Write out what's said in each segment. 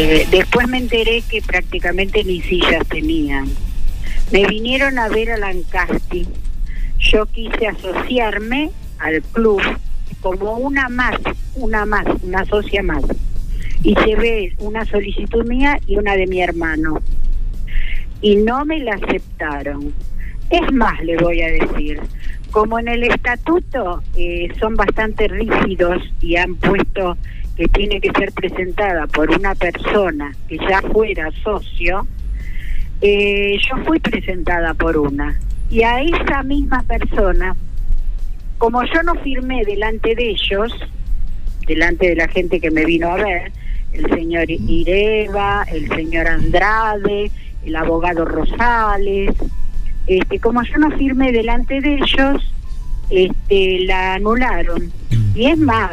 Eh, después me enteré que prácticamente ni sillas tenían. Me vinieron a ver a Lancasti. Yo quise asociarme al club como una más, una más, una socia más. Y llevé una solicitud mía y una de mi hermano. Y no me la aceptaron. Es más, le voy a decir, como en el estatuto eh, son bastante rígidos y han puesto que tiene que ser presentada por una persona que ya fuera socio, eh, yo fui presentada por una. Y a esa misma persona, como yo no firmé delante de ellos, delante de la gente que me vino a ver, el señor Ireva, el señor Andrade, el abogado Rosales, este, como yo no firmé delante de ellos, este, la anularon. Y es más,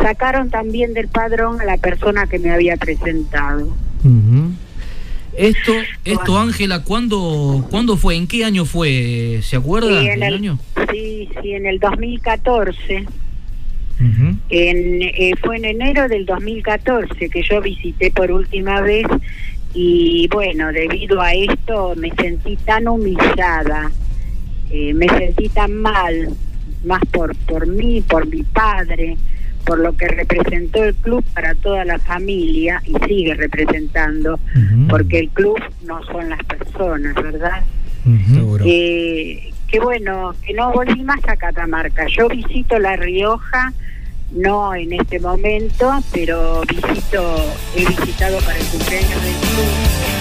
sacaron también del padrón a la persona que me había presentado. Esto, esto Ángela, ¿cuándo, ¿cuándo fue? ¿En qué año fue? ¿Se acuerda sí, en el, año? Sí, sí, en el 2014. en, eh, fue en enero del 2014 que yo visité por última vez y bueno, debido a esto me sentí tan humillada, eh, me sentí tan mal, más por, por mí, por mi padre, por lo que representó el club para toda la familia y sigue representando, porque el club no son las personas, ¿verdad? eh, que bueno, que no volví más a Catamarca. Yo visito La Rioja, no en este momento, pero visito, he visitado para el cumpleaños del club.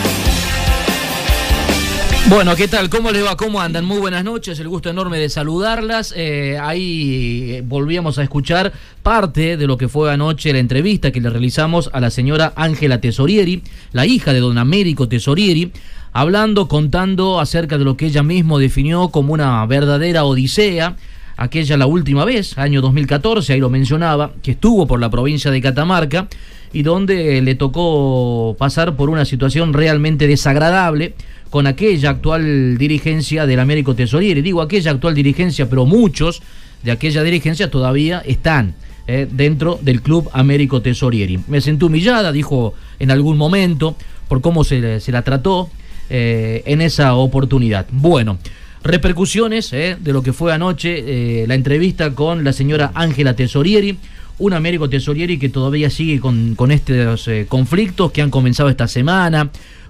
Bueno, ¿qué tal? ¿Cómo le va? ¿Cómo andan? Muy buenas noches, el gusto enorme de saludarlas. Eh, ahí eh, volvíamos a escuchar parte de lo que fue anoche la entrevista que le realizamos a la señora Ángela Tesorieri, la hija de don Américo Tesorieri, hablando, contando acerca de lo que ella mismo definió como una verdadera odisea aquella la última vez, año 2014, ahí lo mencionaba, que estuvo por la provincia de Catamarca y donde le tocó pasar por una situación realmente desagradable con aquella actual dirigencia del Américo Tesoriere. Digo aquella actual dirigencia, pero muchos de aquella dirigencia todavía están eh, dentro del Club Américo Tesorieri. Me sentí humillada, dijo en algún momento, por cómo se, la trató eh, en esa oportunidad. Bueno, repercusiones eh, de lo que fue anoche la entrevista con la señora Ángela Tesorieri un Américo Tesorieri que todavía sigue con, con estos conflictos que han comenzado esta semana,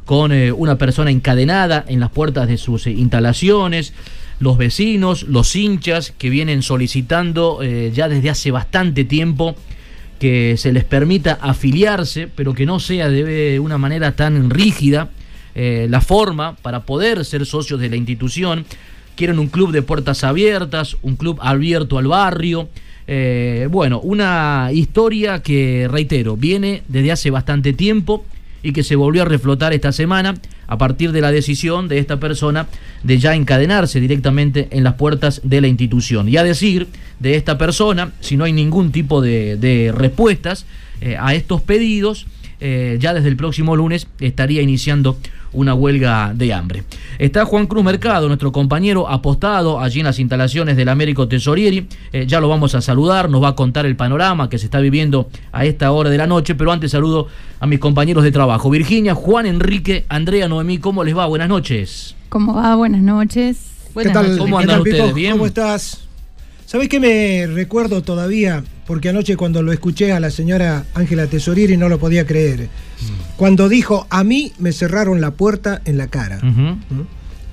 con eh, una persona encadenada en las puertas de sus eh, instalaciones, los vecinos, los hinchas que vienen solicitando eh, ya desde hace bastante tiempo que se les permita afiliarse, pero que no sea de una manera tan rígida la forma para poder ser socios de la institución. Quieren un club de puertas abiertas, un club abierto al barrio. bueno, una historia que, reitero, viene desde hace bastante tiempo y que se volvió a reflotar esta semana a partir de la decisión de esta persona de ya encadenarse directamente en las puertas de la institución. Y a decir de esta persona, si no hay ningún tipo de, respuestas eh, a estos pedidos, eh, ya desde el próximo lunes estaría iniciando una huelga de hambre. Está Juan Cruz Mercado, nuestro compañero apostado allí en las instalaciones del Américo Tesorieri. Eh, ya lo vamos a saludar, nos va a contar el panorama que se está viviendo a esta hora de la noche, pero antes saludo a mis compañeros de trabajo. Virginia, Juan Enrique, Andrea Noemí, ¿cómo les va? Buenas noches. ¿Cómo va? Buenas noches. ¿Qué tal? ¿Cómo andan ustedes? ¿Bien? ¿Cómo estás? ¿Sabés qué me recuerdo todavía? Porque anoche cuando lo escuché a la señora Ángela Tesorieri no lo podía creer. Cuando dijo, a mí me cerraron la puerta en la cara. ¿Mm?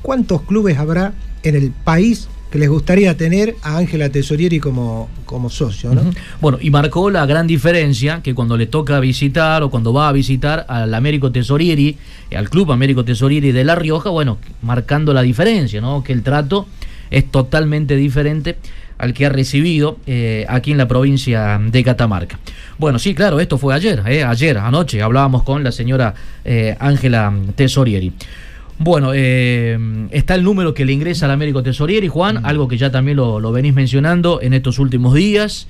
¿Cuántos clubes habrá en el país que les gustaría tener a Ángela Tesorieri como, como socio. ¿no? Bueno, y marcó la gran diferencia que cuando le toca visitar o cuando va a visitar al Américo Tesorieri, al Club Américo Tesorieri de La Rioja, bueno, marcando la diferencia, ¿no? que el trato es totalmente diferente al que ha recibido eh, aquí en la provincia de Catamarca. Bueno, sí, claro, esto fue ayer, eh, ayer, anoche, hablábamos con la señora eh, Ángela Tesorieri. Bueno, está el número que le ingresa al Américo Tesorieri, Juan, mm. algo que ya también lo, venís mencionando en estos últimos días.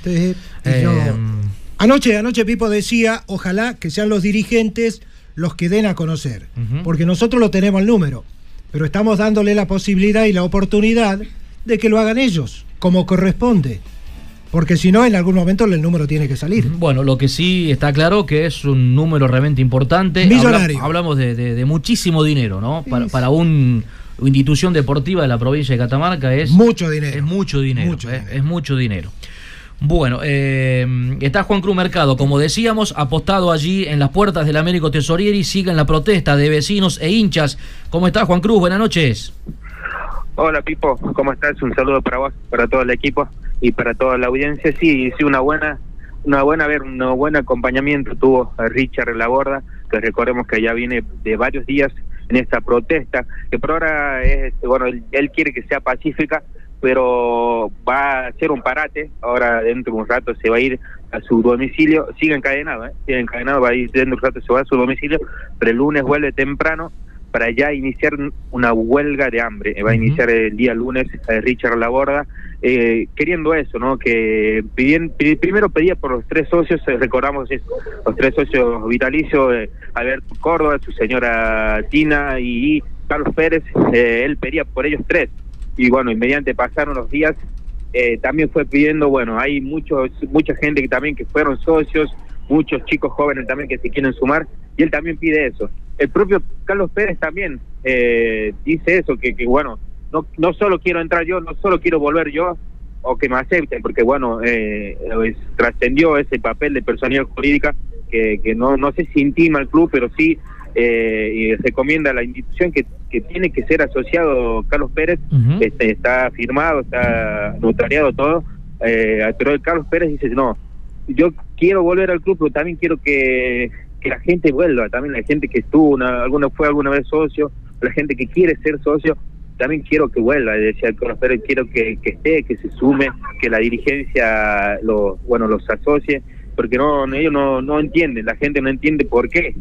Anoche, anoche Pipo decía, ojalá que sean los dirigentes los que den a conocer, porque nosotros lo tenemos el número, pero estamos dándole la posibilidad y la oportunidad de que lo hagan ellos como corresponde. Porque si no, en algún momento el número tiene que salir. Bueno, lo que sí está claro que es un número realmente importante. Millonario. hablamos de, muchísimo dinero, ¿no? Para, para una institución deportiva de la provincia de Catamarca es... Mucho dinero. Es mucho dinero. Eh, es mucho dinero. Bueno, eh, está Juan Cruz Mercado, como decíamos, apostado allí en las puertas del Américo Tesorieri, siguen la protesta de vecinos e hinchas. ¿Cómo está Juan Cruz? Buenas noches. Hola Pipo, ¿cómo estás? Un saludo para vos, para todo el equipo y para toda la audiencia. Sí, sí, una buena, una buena, ver, un buen acompañamiento tuvo a Richard Laborda, que recordemos que ya viene de varios días en esta protesta, que por ahora es, bueno, él, quiere que sea pacífica, pero va a hacer un parate, ahora dentro de un rato se va a ir a su domicilio, sigue encadenado, ¿eh? sigue encadenado, va a ir dentro de un rato se va a su domicilio, pero el lunes vuelve temprano para ya iniciar una huelga de hambre. Va a iniciar el día lunes eh, Richard Laborda, eh, queriendo eso, ¿no? Que primero pedía por los tres socios, eh, recordamos los tres socios vitalicios, eh, Alberto Córdoba, su señora Tina y, Carlos Pérez, él pedía por ellos tres. Y bueno, inmediatamente pasaron los días, también fue pidiendo, bueno, hay muchos mucha gente que también que fueron socios, muchos chicos jóvenes también que se quieren sumar, y él también pide eso. El propio Carlos Pérez también eh, dice eso, que, bueno, no, no solo quiero entrar yo, no solo quiero volver yo, o que me acepten, porque bueno, eh, trascendió ese papel de personalidad jurídica que, que no, no sé si intima club, pero sí eh, y recomienda la institución que, que tiene que ser asociado Carlos Pérez, este, está firmado, está notariado todo, eh, pero Carlos Pérez dice, no, yo quiero volver al club, pero también quiero que que la gente vuelva, también la gente que estuvo, una, alguna fue alguna vez socio, la gente que quiere ser socio, también quiero que vuelva, decía el pero quiero que, que esté, que se sume, que la dirigencia lo, bueno, los asocie, porque no ellos no, no entienden, la gente no entiende por qué,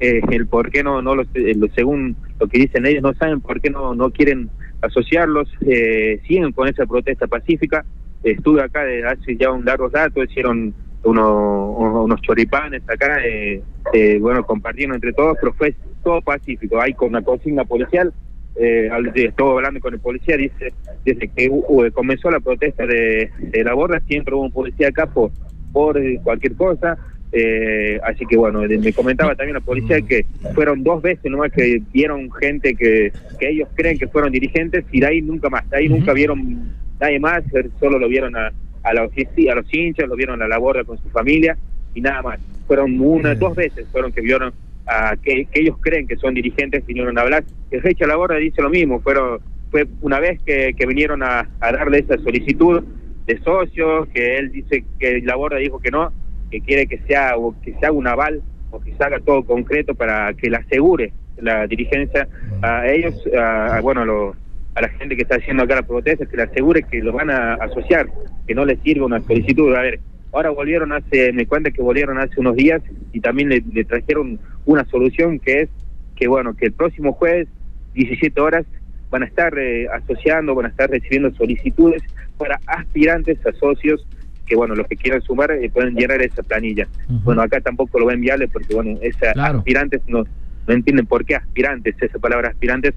eh, el por qué no, no los, eh, según lo que dicen ellos, no saben por qué no, no quieren asociarlos, eh, siguen con esa protesta pacífica, estuve acá desde hace ya un largo rato, hicieron unos, unos choripanes acá, eh, eh, bueno, compartiendo entre todos, pero fue todo pacífico. Hay con una consigna policial, eh, estuve hablando con el policía, dice, desde que comenzó la protesta de, la borda, siempre hubo un policía acá por, por cualquier cosa. Eh, así que bueno, me comentaba también la policía que fueron dos veces nomás que vieron gente que, que ellos creen que fueron dirigentes y de ahí nunca más, de ahí nunca vieron nadie más, solo lo vieron a, a los, a los hinchas, lo vieron a la borda con su familia y nada más. Fueron una, dos veces fueron que vieron a que, ellos creen que son dirigentes, vinieron a hablar. El Recha La Borda dice lo mismo, fueron fue una vez que, que vinieron a, darle esa solicitud de socios, que él dice que la Borda dijo que no, que quiere que sea o que se haga un aval o que se haga todo concreto para que le asegure la dirigencia a ellos, a, bueno, a los a la gente que está haciendo acá la protesta, que le asegure que lo van a asociar, que no les sirva una solicitud. A ver, ahora volvieron hace, me cuenta que volvieron hace unos días y también le, trajeron una solución que es que, bueno, que el próximo jueves, 17 horas, van a estar eh, asociando, van a estar recibiendo solicitudes para aspirantes a socios que bueno, los que quieran sumar eh, pueden llenar esa planilla. Bueno, acá tampoco lo ven viable porque bueno, esas aspirantes no, no entienden por qué aspirantes, esa palabra aspirantes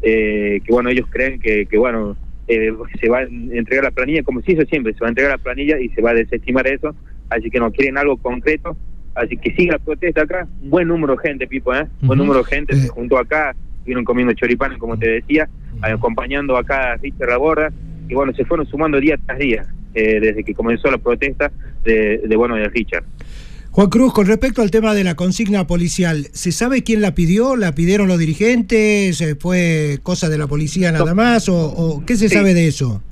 eh, que bueno, ellos creen que, que bueno, eh, se va a entregar la planilla, como se hizo siempre, se va a entregar la planilla y se va a desestimar eso, así que no quieren algo concreto, así que sigue la protesta acá, buen número de gente, Pipo, ¿eh? buen número de gente, se juntó acá, vieron comiendo choripanes, como te decía, acompañando acá a Richard Laborda, y bueno, se fueron sumando día tras día, eh, desde que comenzó la protesta de, de bueno, de Richard. Juan Cruz, con respecto al tema de la consigna policial, ¿se sabe quién la pidió? ¿La pidieron los dirigentes? ¿Fue cosa de la policía nada más? ¿O, qué se sabe de eso?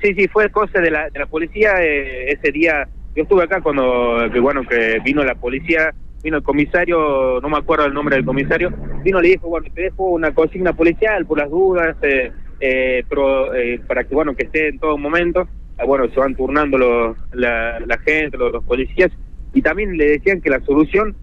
Sí, sí, fue cosa de la, de la policía eh, ese día. Yo estuve acá cuando, que bueno, que vino la policía, vino el comisario, no me acuerdo el nombre del comisario, vino y le dijo, bueno, te dejo una consigna policial por las dudas, eh, eh, pero, para que, bueno, que esté en todo momento. Ah, bueno, se van turnando los, la, gente, los, policías, y también le decían que la solución,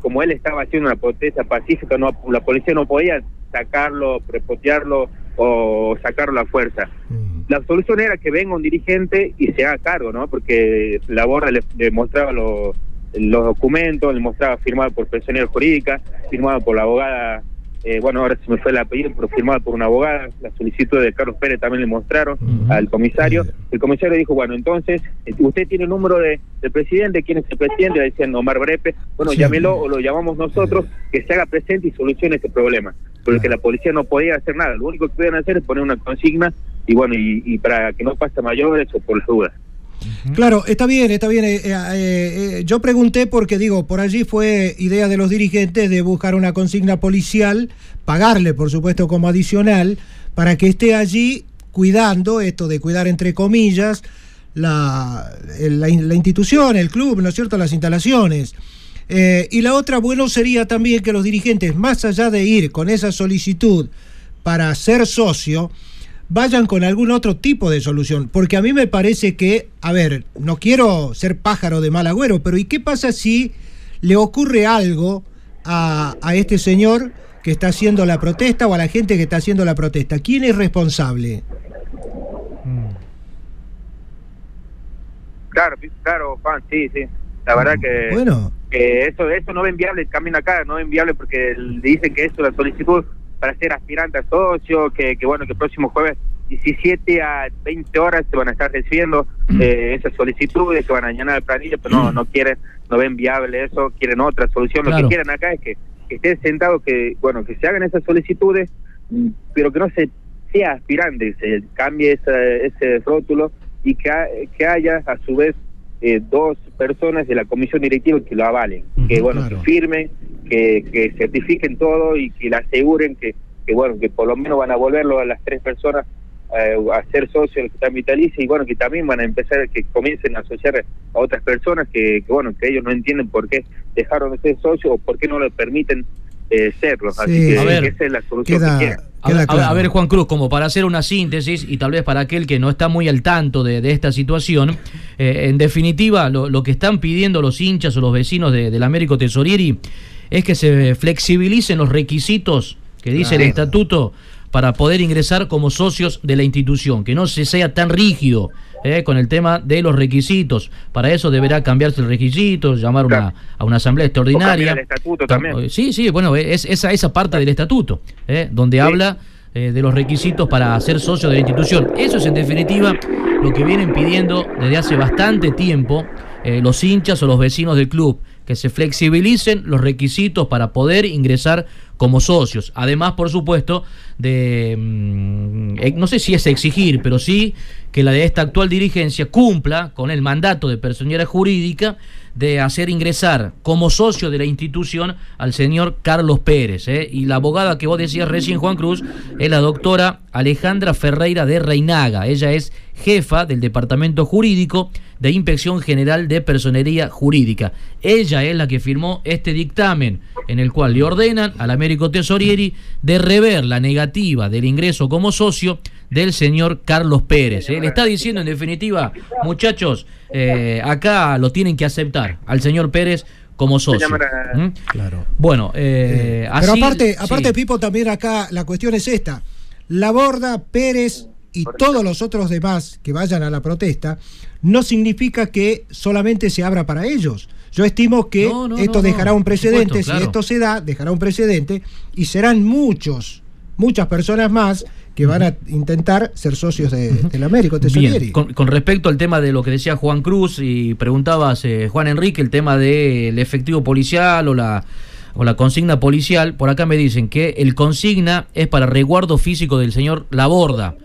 como él estaba haciendo una protesta pacífica, no la policía no podía sacarlo, prepotearlo o sacarlo a la fuerza. Mm. La solución era que venga un dirigente y se haga cargo, ¿no? Porque la borra le, mostraba los, los documentos, le mostraba firmado por personal jurídica, firmado por la abogada eh, bueno, ahora se me fue el apellido, pero firmado por una abogada, la solicitud de Carlos Pérez también le mostraron al comisario. El comisario dijo, bueno, entonces, eh, usted tiene el número de, del presidente, ¿quién es el presidente? Le decían Omar Brepe, bueno, llámelo o lo llamamos nosotros, que se haga presente y solucione este problema. Porque la policía no podía hacer nada, lo único que podían hacer es poner una consigna y bueno, y, y para que no pase mayores o por las dudas. Claro, está bien, está bien. Eh, eh, eh, yo pregunté porque digo, por allí fue idea de los dirigentes de buscar una consigna policial, pagarle, por supuesto, como adicional, para que esté allí cuidando, esto de cuidar entre comillas, la, la, institución, el club, ¿no es cierto?, las instalaciones. y la otra, bueno, sería también que los dirigentes, más allá de ir con esa solicitud para ser socio, vayan con algún otro tipo de solución. Porque a mí me parece que, a ver, no quiero ser pájaro de mal agüero, pero ¿y qué pasa si le ocurre algo a, a este señor que está haciendo la protesta o a la gente que está haciendo la protesta? ¿Quién es responsable? Claro, claro, Juan, sí, sí. La verdad que, bueno. que eso, eso no es viable, camino acá, no es viable porque dicen que eso, la solicitud para ser aspirante a socio, que, que bueno, que el próximo jueves 17 a 20 horas se van a estar recibiendo mm. eh, esas solicitudes que van a llenar el planilla, pero no, mm. no quieren, no ven viable eso, quieren otra solución. Lo que quieren acá es que, estén sentados, que bueno, que se hagan esas solicitudes, pero que no se sea aspirante, se cambie ese rótulo y que, que haya a su vez eh, dos personas de la comisión directiva que lo avalen, que bueno, que firmen, que, que certifiquen todo y que le aseguren que, que bueno, que por lo menos van a volverlo a las tres personas eh, a ser socios del capital vitalicio y bueno, que también van a empezar, que comiencen a asociar a otras personas que, bueno, que ellos no entienden por qué dejaron de ser socios o por qué no le permiten eh, serlo. Así que esa es la solución que a, ver, Juan Cruz, como para hacer una síntesis y tal vez para aquel que no está muy al tanto de, esta situación, eh, en definitiva, lo, que están pidiendo los hinchas o los vecinos de, del Américo Tesorieri es que se flexibilicen los requisitos que dice el estatuto para poder ingresar como socios de la institución, que no se sea tan rígido eh, con el tema de los requisitos. Para eso deberá cambiarse el requisito, llamar una, a una asamblea extraordinaria. El estatuto también. Sí, sí, bueno, es esa, esa parte del estatuto, eh, donde habla eh, de los requisitos para ser socio de la institución. Eso es en definitiva lo que vienen pidiendo desde hace bastante tiempo los hinchas o los vecinos del club que se flexibilicen los requisitos para poder ingresar como socios. Además, por supuesto, de, mm, eh, no sé si es exigir, pero sí que la de esta actual dirigencia cumpla con el mandato de personera jurídica de hacer ingresar como socio de la institución al señor Carlos Pérez. ¿eh? Y la abogada que vos decías recién, Juan Cruz, es la doctora Alejandra Ferreira de Reinaga. Ella es jefa del Departamento Jurídico de Inspección General de Personería Jurídica. Ella es la que firmó este dictamen en el cual le ordenan al Américo Tesorieri de rever la negativa del ingreso como socio del señor Carlos Pérez. ¿eh? Le está diciendo en definitiva, muchachos, eh, acá lo tienen que aceptar al señor Pérez como socio. ¿Mm? Claro. Bueno, eh, pero aparte, aparte Pipo, también acá la cuestión es esta. La Borda, Pérez y todos los otros demás que vayan a la protesta, no significa que solamente se abra para ellos. Yo estimo que esto dejará un precedente, si esto se da, dejará un precedente y serán muchos, muchas personas más que van a intentar ser socios de, del Américo Bien. Con, respecto al tema de lo que decía Juan Cruz y preguntabas, eh, Juan Enrique, el tema del efectivo policial o la o la consigna policial, por acá me dicen que el consigna es para resguardo físico del señor Laborda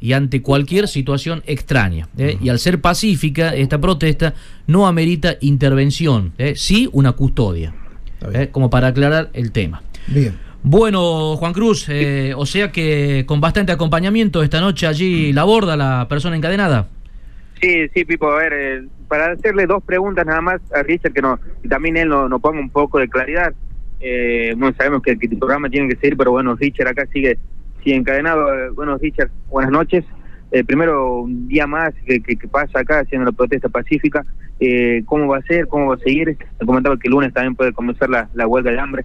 y ante cualquier situación extraña. ¿eh? Y al ser pacífica, esta protesta no amerita intervención, ¿eh? sí una custodia, ¿eh? como para aclarar el tema. Bien. Bueno, Juan Cruz, eh, o sea que con bastante acompañamiento esta noche allí la borda la persona encadenada. Sí, sí, Pipo, a ver, eh, para hacerle dos preguntas nada más a Richard, que no, también él nos no ponga un poco de claridad. Eh, bueno, sabemos que, el programa tiene que seguir, pero bueno, Richard acá sigue, sigue encadenado. Eh, bueno, Richard, buenas noches. primero, un día más que, pasa acá haciendo la protesta pacífica. ¿Cómo va a ser? ¿Cómo va a seguir? Me comentaba que el lunes también puede comenzar la huelga de hambre.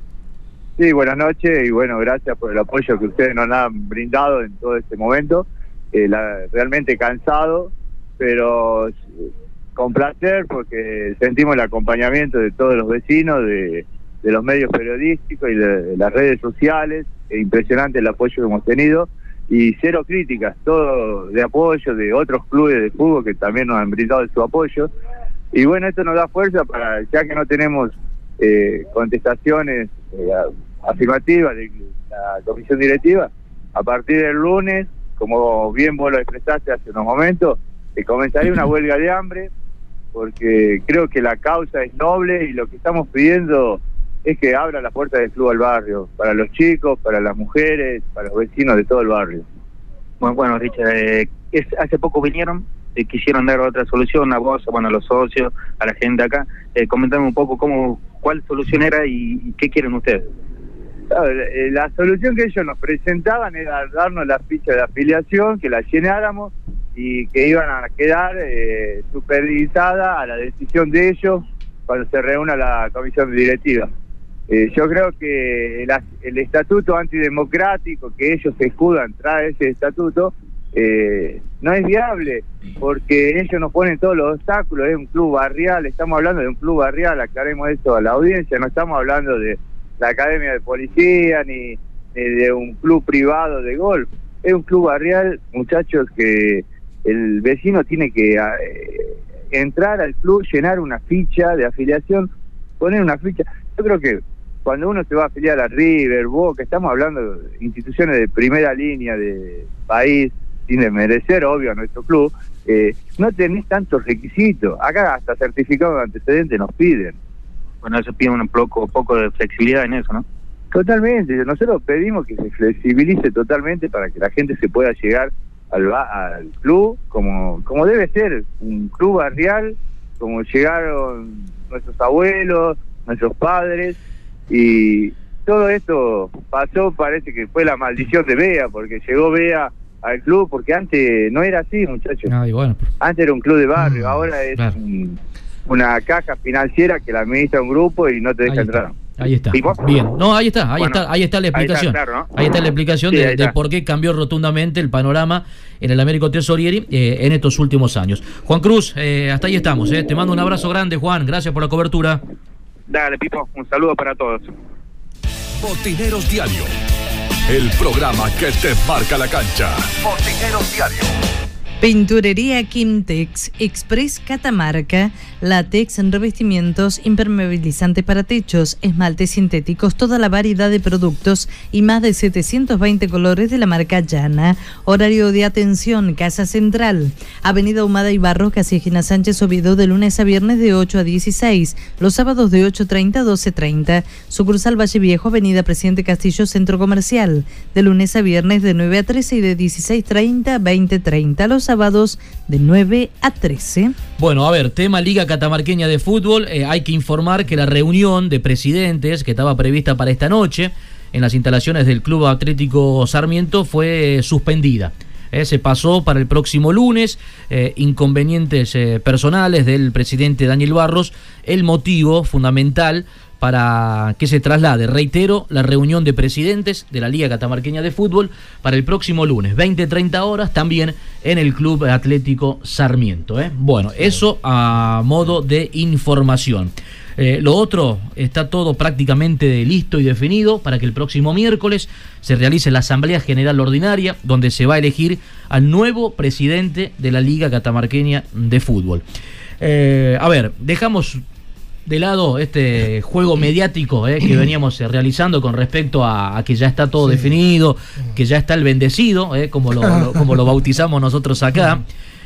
Sí, buenas noches y bueno, gracias por el apoyo que ustedes nos han brindado en todo este momento. Eh, realmente cansado, pero con placer porque sentimos el acompañamiento de todos los vecinos, de, los medios periodísticos y de, las redes sociales. Es impresionante el apoyo que hemos tenido y cero críticas, todo de apoyo de otros clubes de fútbol que también nos han brindado su apoyo. Y bueno, esto nos da fuerza para, ya que no tenemos eh, contestaciones eh, afirmativa de la comisión directiva, a partir del lunes, como bien vos lo expresaste hace unos momentos, que comenzaría una huelga de hambre, porque creo que la causa es noble y lo que estamos pidiendo es que abra la puerta del club al barrio, para los chicos, para las mujeres, para los vecinos de todo el barrio. Bueno, bueno Richard, eh, hace poco vinieron, eh, quisieron dar otra solución a vos, bueno, a los socios, a la gente acá. Eh, comentame un poco cómo, cuál solución era y qué quieren ustedes. Eh, la solución que ellos nos presentaban era darnos la ficha de afiliación, que la llenáramos y que iban a quedar eh, supervisada a la decisión de ellos cuando se reúna la comisión directiva. Eh, yo creo que el, estatuto antidemocrático que ellos escudan trae ese estatuto eh, no es viable porque ellos nos ponen todos los obstáculos, es un club barrial, estamos hablando de un club barrial, aclaremos eso a la audiencia, no estamos hablando de la academia de policía ni, de un club privado de golf. Es un club barrial, muchachos, que el vecino tiene que eh, entrar al club, llenar una ficha de afiliación, poner una ficha. Yo creo que cuando uno se va a afiliar a River, Boca, estamos hablando de instituciones de primera línea de país, sin desmerecer, obvio, a nuestro club, eh, no tenés tantos requisitos. Acá hasta certificado de antecedentes nos piden. Bueno, eso pide un poco, poco de flexibilidad en eso, ¿no? Totalmente. Nosotros pedimos que se flexibilice totalmente para que la gente se pueda llegar al, al club como, como debe ser, un club barrial, como llegaron nuestros abuelos, nuestros padres, y todo esto pasó, parece que fue la maldición de Bea, porque llegó Bea al club, porque antes no era así, muchachos. bueno. Antes era un club de barrio, mm, ahora es una caja financiera que la administra un grupo y no te deja entrar. Ahí está. Bien. No, ahí está, ahí está, ahí está la explicación. Ahí está, la explicación de, por qué cambió rotundamente el panorama en el Américo Tesorieri eh, en estos últimos años. Juan Cruz, eh, hasta ahí estamos. Eh. Te mando un abrazo grande, Juan. Gracias por la cobertura. Dale, Pipo. Un saludo para todos. Botineros Diario. El programa que te marca la cancha. Botineros Diario. Pinturería Kimtex, Express Catamarca, látex en revestimientos, impermeabilizante para techos, esmaltes sintéticos, toda la variedad de productos y más de 720 colores de la marca Llana. Horario de atención, Casa Central, Avenida Humada y Barros, Casijina Sánchez Oviedo, de lunes a viernes de 8 a 16, los sábados de 8.30 a 12.30. Sucursal Valle Viejo, Avenida Presidente Castillo, Centro Comercial, de lunes a viernes de 9 a 13 y de 16.30 a 20.30. Los sábados de 9 a 13. Bueno, a ver, tema Liga Catamarqueña de Fútbol. Eh, hay que informar que la reunión de presidentes que estaba prevista para esta noche en las instalaciones del Club Atlético Sarmiento fue suspendida. Eh, se pasó para el próximo lunes, eh, inconvenientes personales del presidente Daniel Barros. El motivo fundamental para que se traslade, reitero, la reunión de presidentes de la Liga Catamarqueña de Fútbol para el próximo lunes, 20-30 horas, también en el Club Atlético Sarmiento. ¿eh? Bueno, eso a modo de información. Eh, lo otro, está todo prácticamente listo y definido para que el próximo miércoles se realice la Asamblea General Ordinaria, donde se va a elegir al nuevo presidente de la Liga Catamarqueña de Fútbol. Eh, a ver, dejamos de lado este juego mediático eh, que veníamos eh, realizando con respecto a, que ya está todo definido, que ya está el bendecido, eh, como, lo, como lo bautizamos nosotros acá.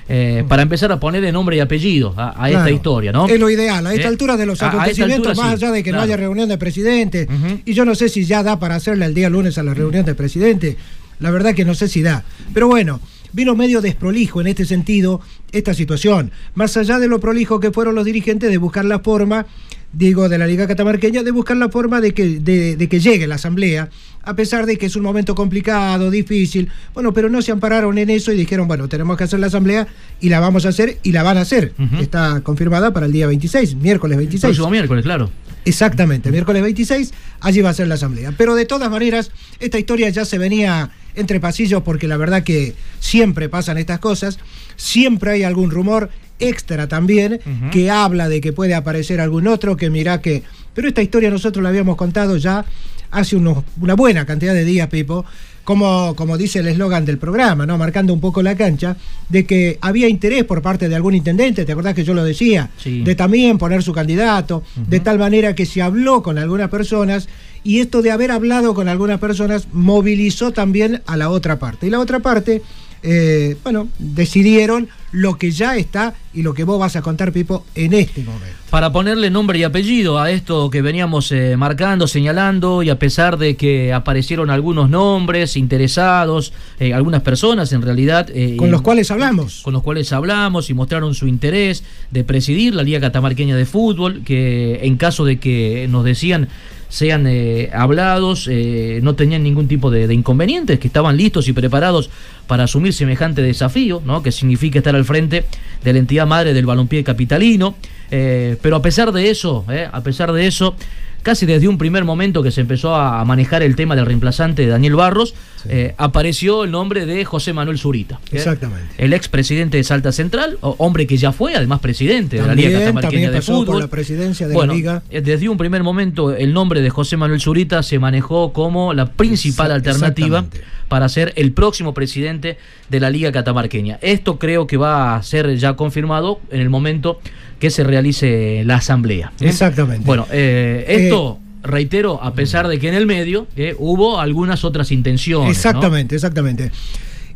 eh, para empezar a ponerle nombre y apellido a, esta historia, ¿no? Es lo ideal, a esta altura de los acontecimientos, más allá de que no haya reunión de presidente, y yo no sé si ya da para hacerle el día lunes a la reunión de presidente, la verdad que no sé si da, pero bueno vino medio desprolijo en este sentido esta situación, más allá de lo prolijo que fueron los dirigentes de buscar la forma digo, de la Liga Catamarqueña, de buscar la forma de que, de, que llegue la Asamblea, a pesar de que es un momento complicado, difícil. Bueno, pero no se ampararon en eso y dijeron, bueno, tenemos que hacer la Asamblea y la vamos a hacer y la van a hacer. Está confirmada para el día 26, miércoles 26. El próximo miércoles, claro. Exactamente, miércoles 26, allí va a ser la Asamblea. Pero de todas maneras, esta historia ya se venía entre pasillos porque la verdad que siempre pasan estas cosas, siempre hay algún rumor extra también, que habla de que puede aparecer algún otro, que mira que... Pero esta historia nosotros la habíamos contado ya hace unos, una buena cantidad de días, Pipo, como, como dice el eslogan del programa, ¿no? Marcando un poco la cancha, de que había interés por parte de algún intendente, ¿te acordás que yo lo decía? De también poner su candidato, de tal manera que se habló con algunas personas y esto de haber hablado con algunas personas movilizó también a la otra parte. Y la otra parte eh, bueno, decidieron lo que ya está y lo que vos vas a contar, Pipo, en este momento. Para ponerle nombre y apellido a esto que veníamos eh, marcando, señalando, y a pesar de que aparecieron algunos nombres interesados, eh, algunas personas en realidad... con los cuales hablamos. Con los cuales hablamos y mostraron su interés de presidir la Liga Catamarqueña de Fútbol, que en caso de que nos decían sean eh, hablados, eh, no tenían ningún tipo de, inconvenientes, que estaban listos y preparados para asumir semejante desafío, ¿no? que significa estar al frente de la entidad madre del balompié capitalino. Eh, pero a pesar de eso, a pesar de eso, casi desde un primer momento que se empezó a manejar el tema del reemplazante de Daniel Barros, eh, apareció el nombre de José Manuel Zurita. Exactamente. El ex presidente de Salta Central, hombre que ya fue además presidente de la Liga Catamarqueña de Fútbol. la presidencia de la Liga. Eh, desde un primer momento el nombre de José Manuel Zurita se manejó como la principal alternativa para ser el próximo presidente de la Liga Catamarqueña. Esto creo que va a ser ya confirmado en el momento que se realice la asamblea. ¿eh? Exactamente. Bueno, eh, esto eh, reitero, a pesar de que en el medio hubo algunas otras intenciones. Exactamente, exactamente.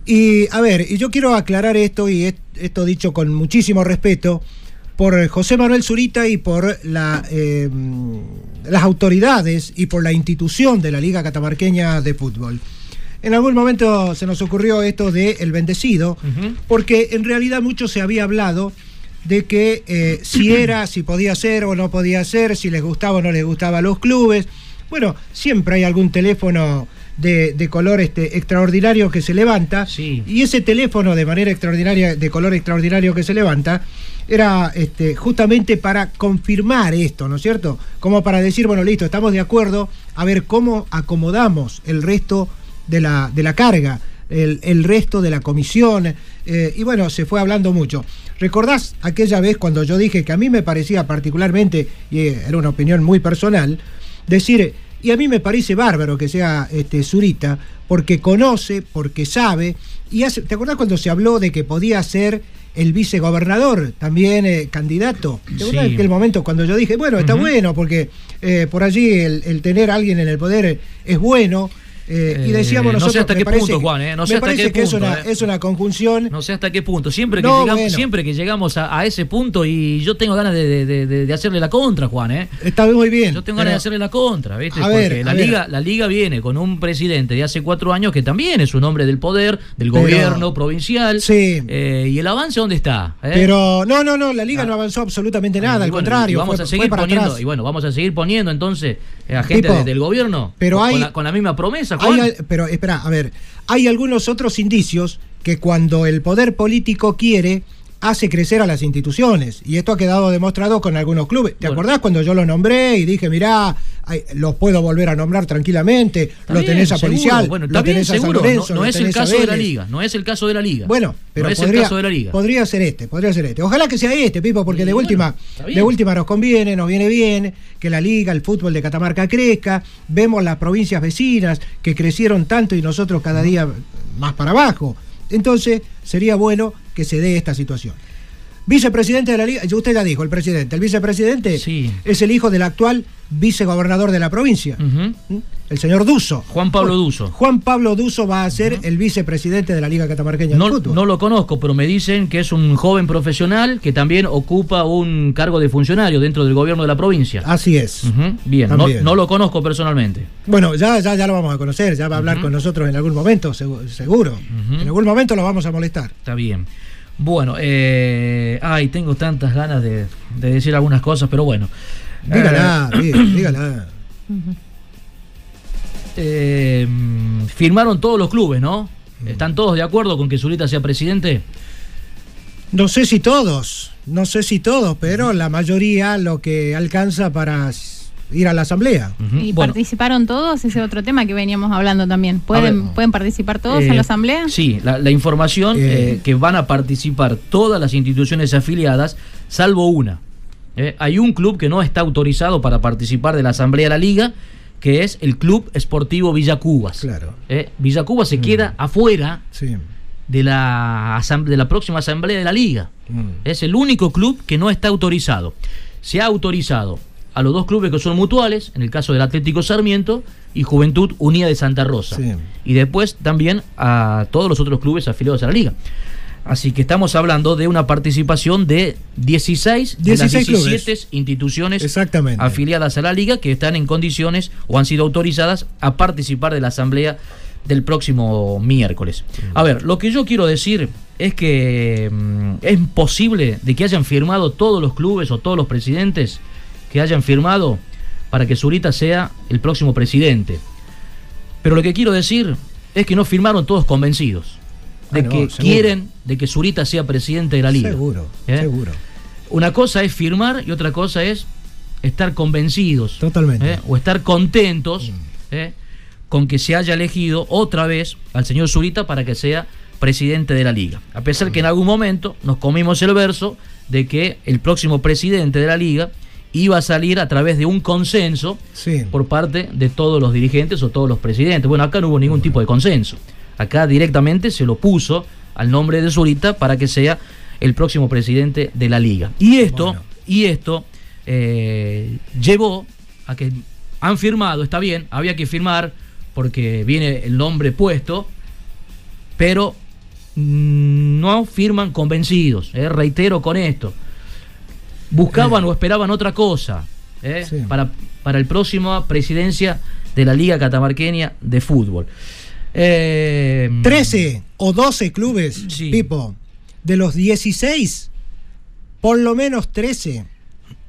Y a ver, y yo quiero aclarar esto, y esto dicho con muchísimo respeto, por José Manuel Zurita y por la, las autoridades y por la institución de la Liga Catamarqueña de Fútbol. En algún momento se nos ocurrió esto de El Bendecido, porque en realidad mucho se había hablado de que eh, si era, si podía ser o no podía ser, si les gustaba o no les gustaba a los clubes. Bueno, siempre hay algún teléfono de, color este, extraordinario que se levanta. Y ese teléfono de manera extraordinaria, de color extraordinario que se levanta, era este, justamente para confirmar esto, ¿no es cierto? Como para decir, bueno, listo, estamos de acuerdo, a ver cómo acomodamos el resto de la, de la carga, el, el resto de la comisión. Eh, y bueno, se fue hablando mucho. ¿Recordás aquella vez cuando yo dije que a mí me parecía particularmente, y era una opinión muy personal, decir, y a mí me parece bárbaro que sea este, Zurita, porque conoce, porque sabe, y hace, ¿te acordás cuando se habló de que podía ser el vicegobernador, también eh, candidato? ¿Te acordás sí. aquel momento cuando yo dije, bueno, está bueno, porque eh, por allí el, el, tener a alguien en el poder es bueno, eh, y decíamos nosotros. No sé hasta qué punto, Juan, ¿eh? No sé hasta qué punto, es una, es una, conjunción. No sé hasta qué punto. Siempre que llegamos, siempre que llegamos a, ese punto, y yo tengo ganas de, de, de, hacerle la contra, Juan, ¿eh? Está muy bien. Yo tengo ganas de hacerle la contra, ¿viste? Porque la, Liga, la Liga viene con un presidente de hace cuatro años que también es un hombre del poder, del gobierno provincial. Sí. Eh, ¿Y el avance dónde está? Pero no, no, no, la Liga ah. no avanzó absolutamente nada, al contrario. Y vamos a seguir poniendo, y bueno, vamos a seguir poniendo entonces a gente del gobierno pero con, hay, con, la, misma promesa, Pero espera, a ver, hay algunos otros indicios que cuando el poder político quiere hace crecer a las instituciones. Y esto ha quedado demostrado con algunos clubes. ¿Te acordás cuando yo lo nombré y dije, mirá, los puedo volver a nombrar tranquilamente, lo tenés a policial, bueno, lo tenés a San Lorenzo, no, es el caso de la liga, no es el caso de la liga. Bueno, pero podría, podría ser este, podría ser este. Ojalá que sea este, Pipo, porque de última, de última nos conviene, nos viene bien que la liga, el fútbol de Catamarca crezca, vemos las provincias vecinas que crecieron tanto y nosotros cada día más para abajo. Entonces, sería bueno que se dé esta situación. Vicepresidente de la Liga, usted ya dijo, el presidente. El vicepresidente Sí. es el hijo del actual vicegobernador de la provincia. ¿Mm? el señor Duso. Juan Pablo Duso. Juan Pablo Duso va a ser el vicepresidente de la Liga Catamarqueña No, de Fútbol. no lo conozco, pero me dicen que es un joven profesional que también ocupa un cargo de funcionario dentro del gobierno de la provincia. Así es. Bien, no, lo conozco personalmente. Bueno, ya, ya, ya lo vamos a conocer, ya va a hablar con nosotros en algún momento, segu- seguro. En algún momento lo vamos a molestar. Está bien. Bueno, eh, ay, tengo tantas ganas de, de decir algunas cosas, pero bueno. Dígala, Eh, dí- dígala. eh, firmaron todos los clubes, ¿no? ¿Están todos de acuerdo con que Zurita sea presidente? No sé si todos, no sé si todos, pero la mayoría lo que alcanza para ir a la asamblea. ¿Y Bueno, participaron todos? Ese otro tema que veníamos hablando también. ¿Pueden, ver. ¿pueden participar todos eh, en la asamblea? Sí, la, la información Eh. eh, que van a participar todas las instituciones afiliadas, salvo una. Eh, hay un club que no está autorizado para participar de la asamblea de la liga, que es el Club Esportivo Villa Cubas. Claro. Eh, Villa Cubas se queda afuera Sí. de la, de la próxima asamblea de la liga. Mm. Es el único club que no está autorizado. Se ha autorizado a los dos clubes que son mutuales, en el caso del Atlético Sarmiento y Juventud Unida de Santa Rosa. Sí. Y después también a todos los otros clubes afiliados a la liga. Así que estamos hablando de una participación de 16, de las 16 clubes. 17 instituciones Exactamente. afiliadas a la liga que están en condiciones o han sido autorizadas a participar de la asamblea del próximo miércoles. A ver, lo que yo quiero decir es que mm, es posible de que hayan firmado todos los clubes o todos los presidentes que hayan firmado para que Zurita sea el próximo presidente. Pero lo que quiero decir es que no firmaron todos convencidos de Ah, no, que seguro. quieren de que Zurita sea presidente de la liga. Seguro, ¿Eh? seguro. Una cosa es firmar y otra cosa es estar convencidos. Totalmente. ¿eh? O estar contentos ¿eh? con que se haya elegido otra vez al señor Zurita para que sea presidente de la liga. A pesar que en algún momento nos comimos el verso de que el próximo presidente de la liga iba a salir a través de un consenso Sí. por parte de todos los dirigentes o todos los presidentes. Bueno, acá no hubo ningún tipo de consenso. Acá directamente se lo puso al nombre de Zurita para que sea el próximo presidente de la liga. Y esto, Bueno. y esto eh, llevó a que han firmado, está bien, había que firmar porque viene el nombre puesto, pero mm, no firman convencidos, eh, reitero con esto. Buscaban o esperaban otra cosa eh, Sí. para, para el próximo presidencia de la Liga Catamarqueña de Fútbol. Eh, 13 o 12 clubes, Sí. Pipo, de los 16, por lo menos 13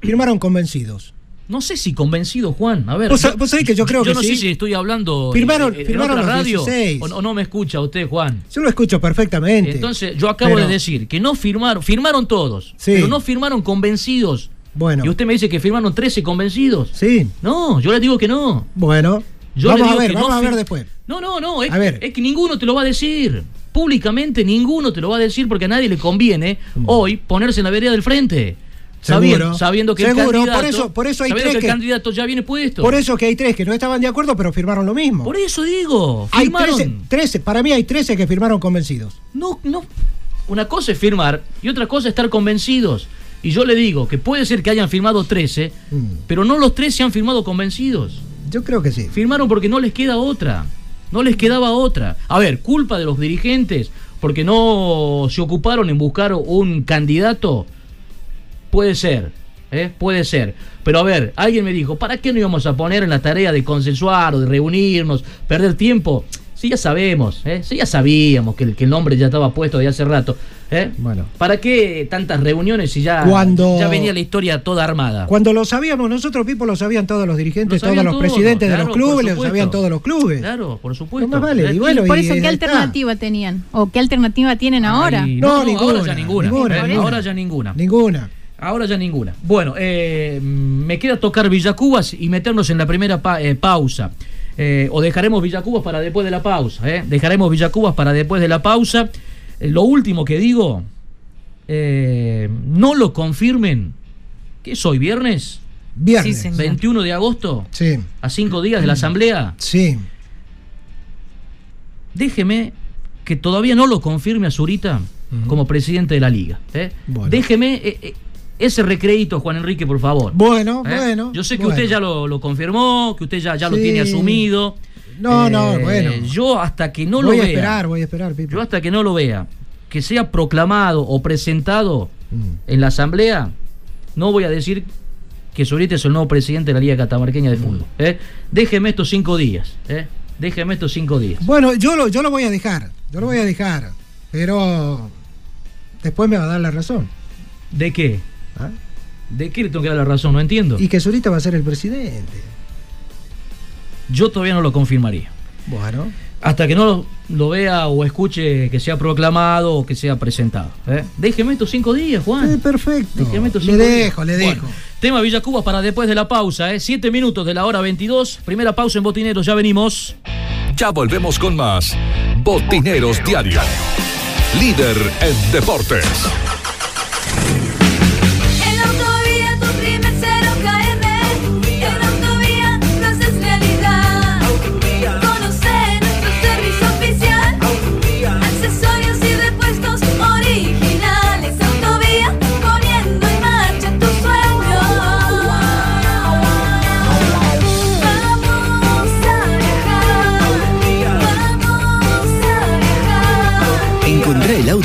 firmaron convencidos. No sé si convencido, Juan. A ver. Vos yo- vos sabés que yo creo que no sí. sé si estoy hablando Firmaron- en, en firmaron otra los radio 16. o, o no me escucha usted, Juan. Yo lo escucho perfectamente. Entonces, yo acabo Pero- de decir que no firmaron, firmaron todos, Sí. pero no firmaron convencidos. Bueno, Y usted me dice que firmaron 13 convencidos. sí, No, yo le digo que no. bueno. Yo le vamos a ver, que vamos no a ver después. No, no, no, es, A ver. es que ninguno te lo va a decir. Públicamente ninguno te lo va a decir porque a nadie le conviene hoy ponerse en la vereda del frente. Sabiendo, Seguro. sabiendo que Seguro, el por candidato, eso- por eso hay tres que el que- candidato ya viene puesto. Por eso que hay tres que no estaban de acuerdo, pero firmaron lo mismo. Por eso digo, hay firmaron. 13, 13, para mí hay 13 que firmaron convencidos. No, no. Una cosa es firmar y otra cosa es estar convencidos. Y yo le digo que puede ser que hayan firmado 13, Mm. pero no los 13 han firmado convencidos. Yo creo que sí. Firmaron porque no les queda otra. No les quedaba otra. A ver, culpa de los dirigentes porque no se ocuparon en buscar un candidato. Puede ser, ¿eh? puede ser. Pero a ver, alguien me dijo, ¿para qué no íbamos a poner en la tarea de consensuar o de reunirnos, perder tiempo? Sí, ya sabemos, ¿eh? sí, ya sabíamos que el, que el nombre ya estaba puesto de hace rato. ¿Eh? Bueno. ¿Para qué tantas reuniones si ya, Cuando- ya venía la historia toda armada? Cuando lo sabíamos nosotros, Pipo, lo sabían todos los dirigentes, Lo todos los presidentes de claro, los clubes, lo sabían todos los clubes. Claro, por supuesto. No vale, y bueno, y por eso, ¿qué está. alternativa tenían? ¿O qué alternativa tienen ahora? No, Ahora ninguna, ya ninguna. ninguna, ¿eh? ninguna. Ahora ya ninguna. Ninguna. Ahora ya ninguna. Bueno, eh, me queda tocar Villacubas y meternos en la primera pa- eh, pausa. Eh, o dejaremos Villacubas para después de la pausa. ¿eh? Dejaremos Villacubas para después de la pausa. Eh, lo último que digo, eh, no lo confirmen. ¿Qué es hoy? ¿Viernes? Viernes. Sí, señor. 21 de agosto, Sí, a cinco días de la asamblea. sí. Déjeme que todavía no lo confirme a Zurita, como presidente de la liga. ¿eh? Déjeme eh, eh, ese recreito, Juan Enrique, por favor. Bueno, bueno. Yo sé que usted ya lo, confirmó, que usted ya, ya lo tiene asumido. No, no, bueno. Yo hasta que no lo vea. Voy a esperar, voy a esperar, Yo hasta que no lo vea, que sea proclamado o presentado mm. en la asamblea, no voy a decir que Solite es el nuevo presidente de la Liga Catamarqueña de mm. Fútbol. Déjeme estos cinco días. Déjeme estos cinco días. Bueno, yo lo, yo lo voy a dejar. Yo lo voy a dejar. Pero después me va a dar la razón. ¿De qué? ¿Ah? ¿De qué le tengo que dar la razón? No entiendo. Y que Zurita va a ser el presidente. Yo todavía no lo confirmaría. Bueno. Hasta que no lo, vea o escuche que sea proclamado o que sea presentado. ¿eh? Déjeme estos cinco días, Juan. Eh, perfecto. Déjeme estos cinco le dejo, le dejo. tema Villa Cuba para después de la pausa. ¿eh? Siete minutos de la hora 22. Primera pausa en Botineros. Ya venimos. Ya volvemos con más. Botineros Diario líder en deportes.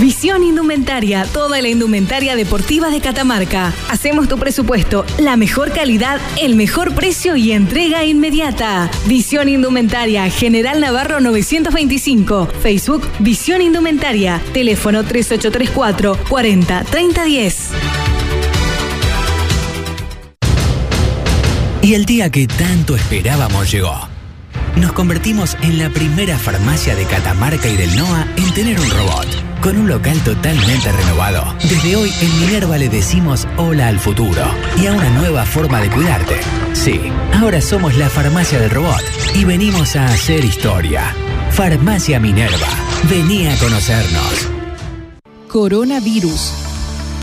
Visión Indumentaria, toda la indumentaria deportiva de Catamarca. Hacemos tu presupuesto, la mejor calidad, el mejor precio y entrega inmediata. Visión Indumentaria, General Navarro 925. Facebook Visión Indumentaria. Teléfono 3834 40 3010. Y el día que tanto esperábamos llegó nos convertimos en la primera farmacia de Catamarca y del NOA en tener un robot. Con un local totalmente renovado. Desde hoy en Minerva le decimos hola al futuro y a una nueva forma de cuidarte. Sí, ahora somos la farmacia del robot y venimos a hacer historia. Farmacia Minerva. Vení a conocernos. Coronavirus.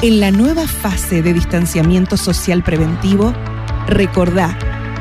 En la nueva fase de distanciamiento social preventivo, recordá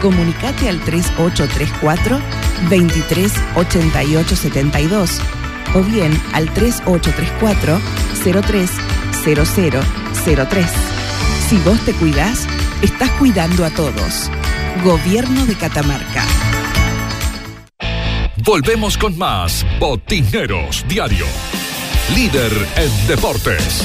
comunicate al 3834 238872 o bien al 3834 030003. Si vos te cuidás, estás cuidando a todos. Gobierno de Catamarca. Volvemos con más Botineros Diario. Líder en deportes.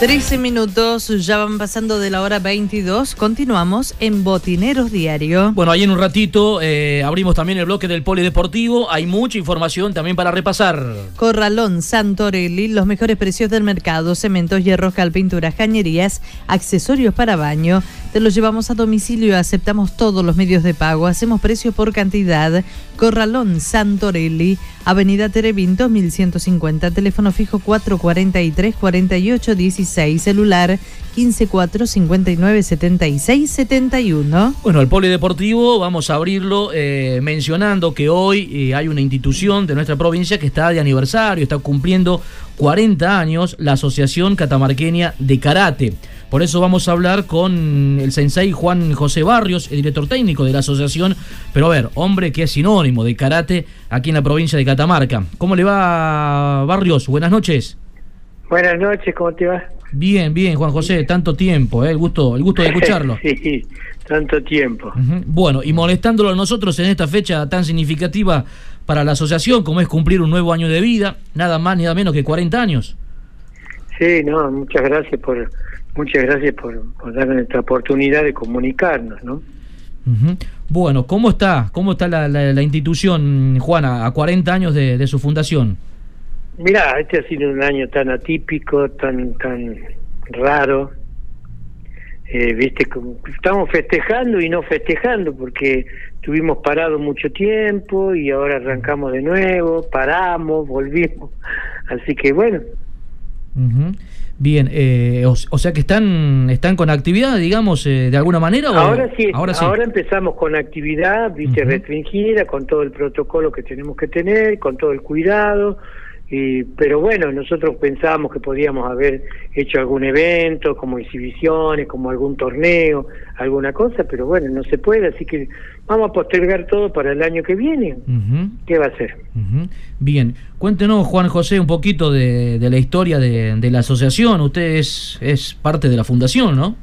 Три minutos, ya van pasando de la hora 22. Continuamos en Botineros Diario. Bueno, ahí en un ratito eh, abrimos también el bloque del polideportivo. Hay mucha información también para repasar. Corralón, Santorelli, los mejores precios del mercado, cementos, hierros, cal, pinturas, cañerías, accesorios para baño. Te los llevamos a domicilio, aceptamos todos los medios de pago, hacemos precio por cantidad. Corralón, Santorelli, Avenida Terevinto, 1150, teléfono fijo 443 4816 celular 154 59 76 71. Bueno, el polideportivo vamos a abrirlo eh, mencionando que hoy eh, hay una institución de nuestra provincia que está de aniversario, está cumpliendo 40 años, la Asociación Catamarqueña de Karate. Por eso vamos a hablar con el sensei Juan José Barrios, el director técnico de la asociación, pero a ver, hombre que es sinónimo de karate aquí en la provincia de Catamarca. ¿Cómo le va, Barrios? Buenas noches. Buenas noches, ¿cómo te va? Bien, bien, Juan José, tanto tiempo, ¿eh? el gusto, el gusto de escucharlo. sí, tanto tiempo. Bueno, y molestándolo a nosotros en esta fecha tan significativa para la asociación, como es cumplir un nuevo año de vida, nada más ni nada menos que 40 años. Sí, no, muchas gracias por muchas gracias por, darme esta oportunidad de comunicarnos, ¿no? Bueno, ¿cómo está? ¿Cómo está la, la, institución, Juana, a 40 años de su fundación? Mira, este ha sido un año tan atípico, tan tan raro. Eh, viste, estamos festejando y no festejando porque estuvimos parados mucho tiempo y ahora arrancamos de nuevo, paramos, volvimos. Así que bueno. Bien, eh, o, sea que están están con actividad, digamos, eh, de alguna manera. ahora sí, ahora Ahora empezamos con actividad, viste, restringida, con todo el protocolo que tenemos que tener, con todo el cuidado pero bueno, nosotros pensábamos que podíamos haber hecho algún evento, como exhibiciones, como algún torneo, alguna cosa, pero bueno, no se puede, así que vamos a postergar todo para el año que viene. ¿Qué va a ser? Bien, cuéntenos, Juan José, un poquito de, la historia de, la asociación. Usted es, es parte de la fundación, ¿no?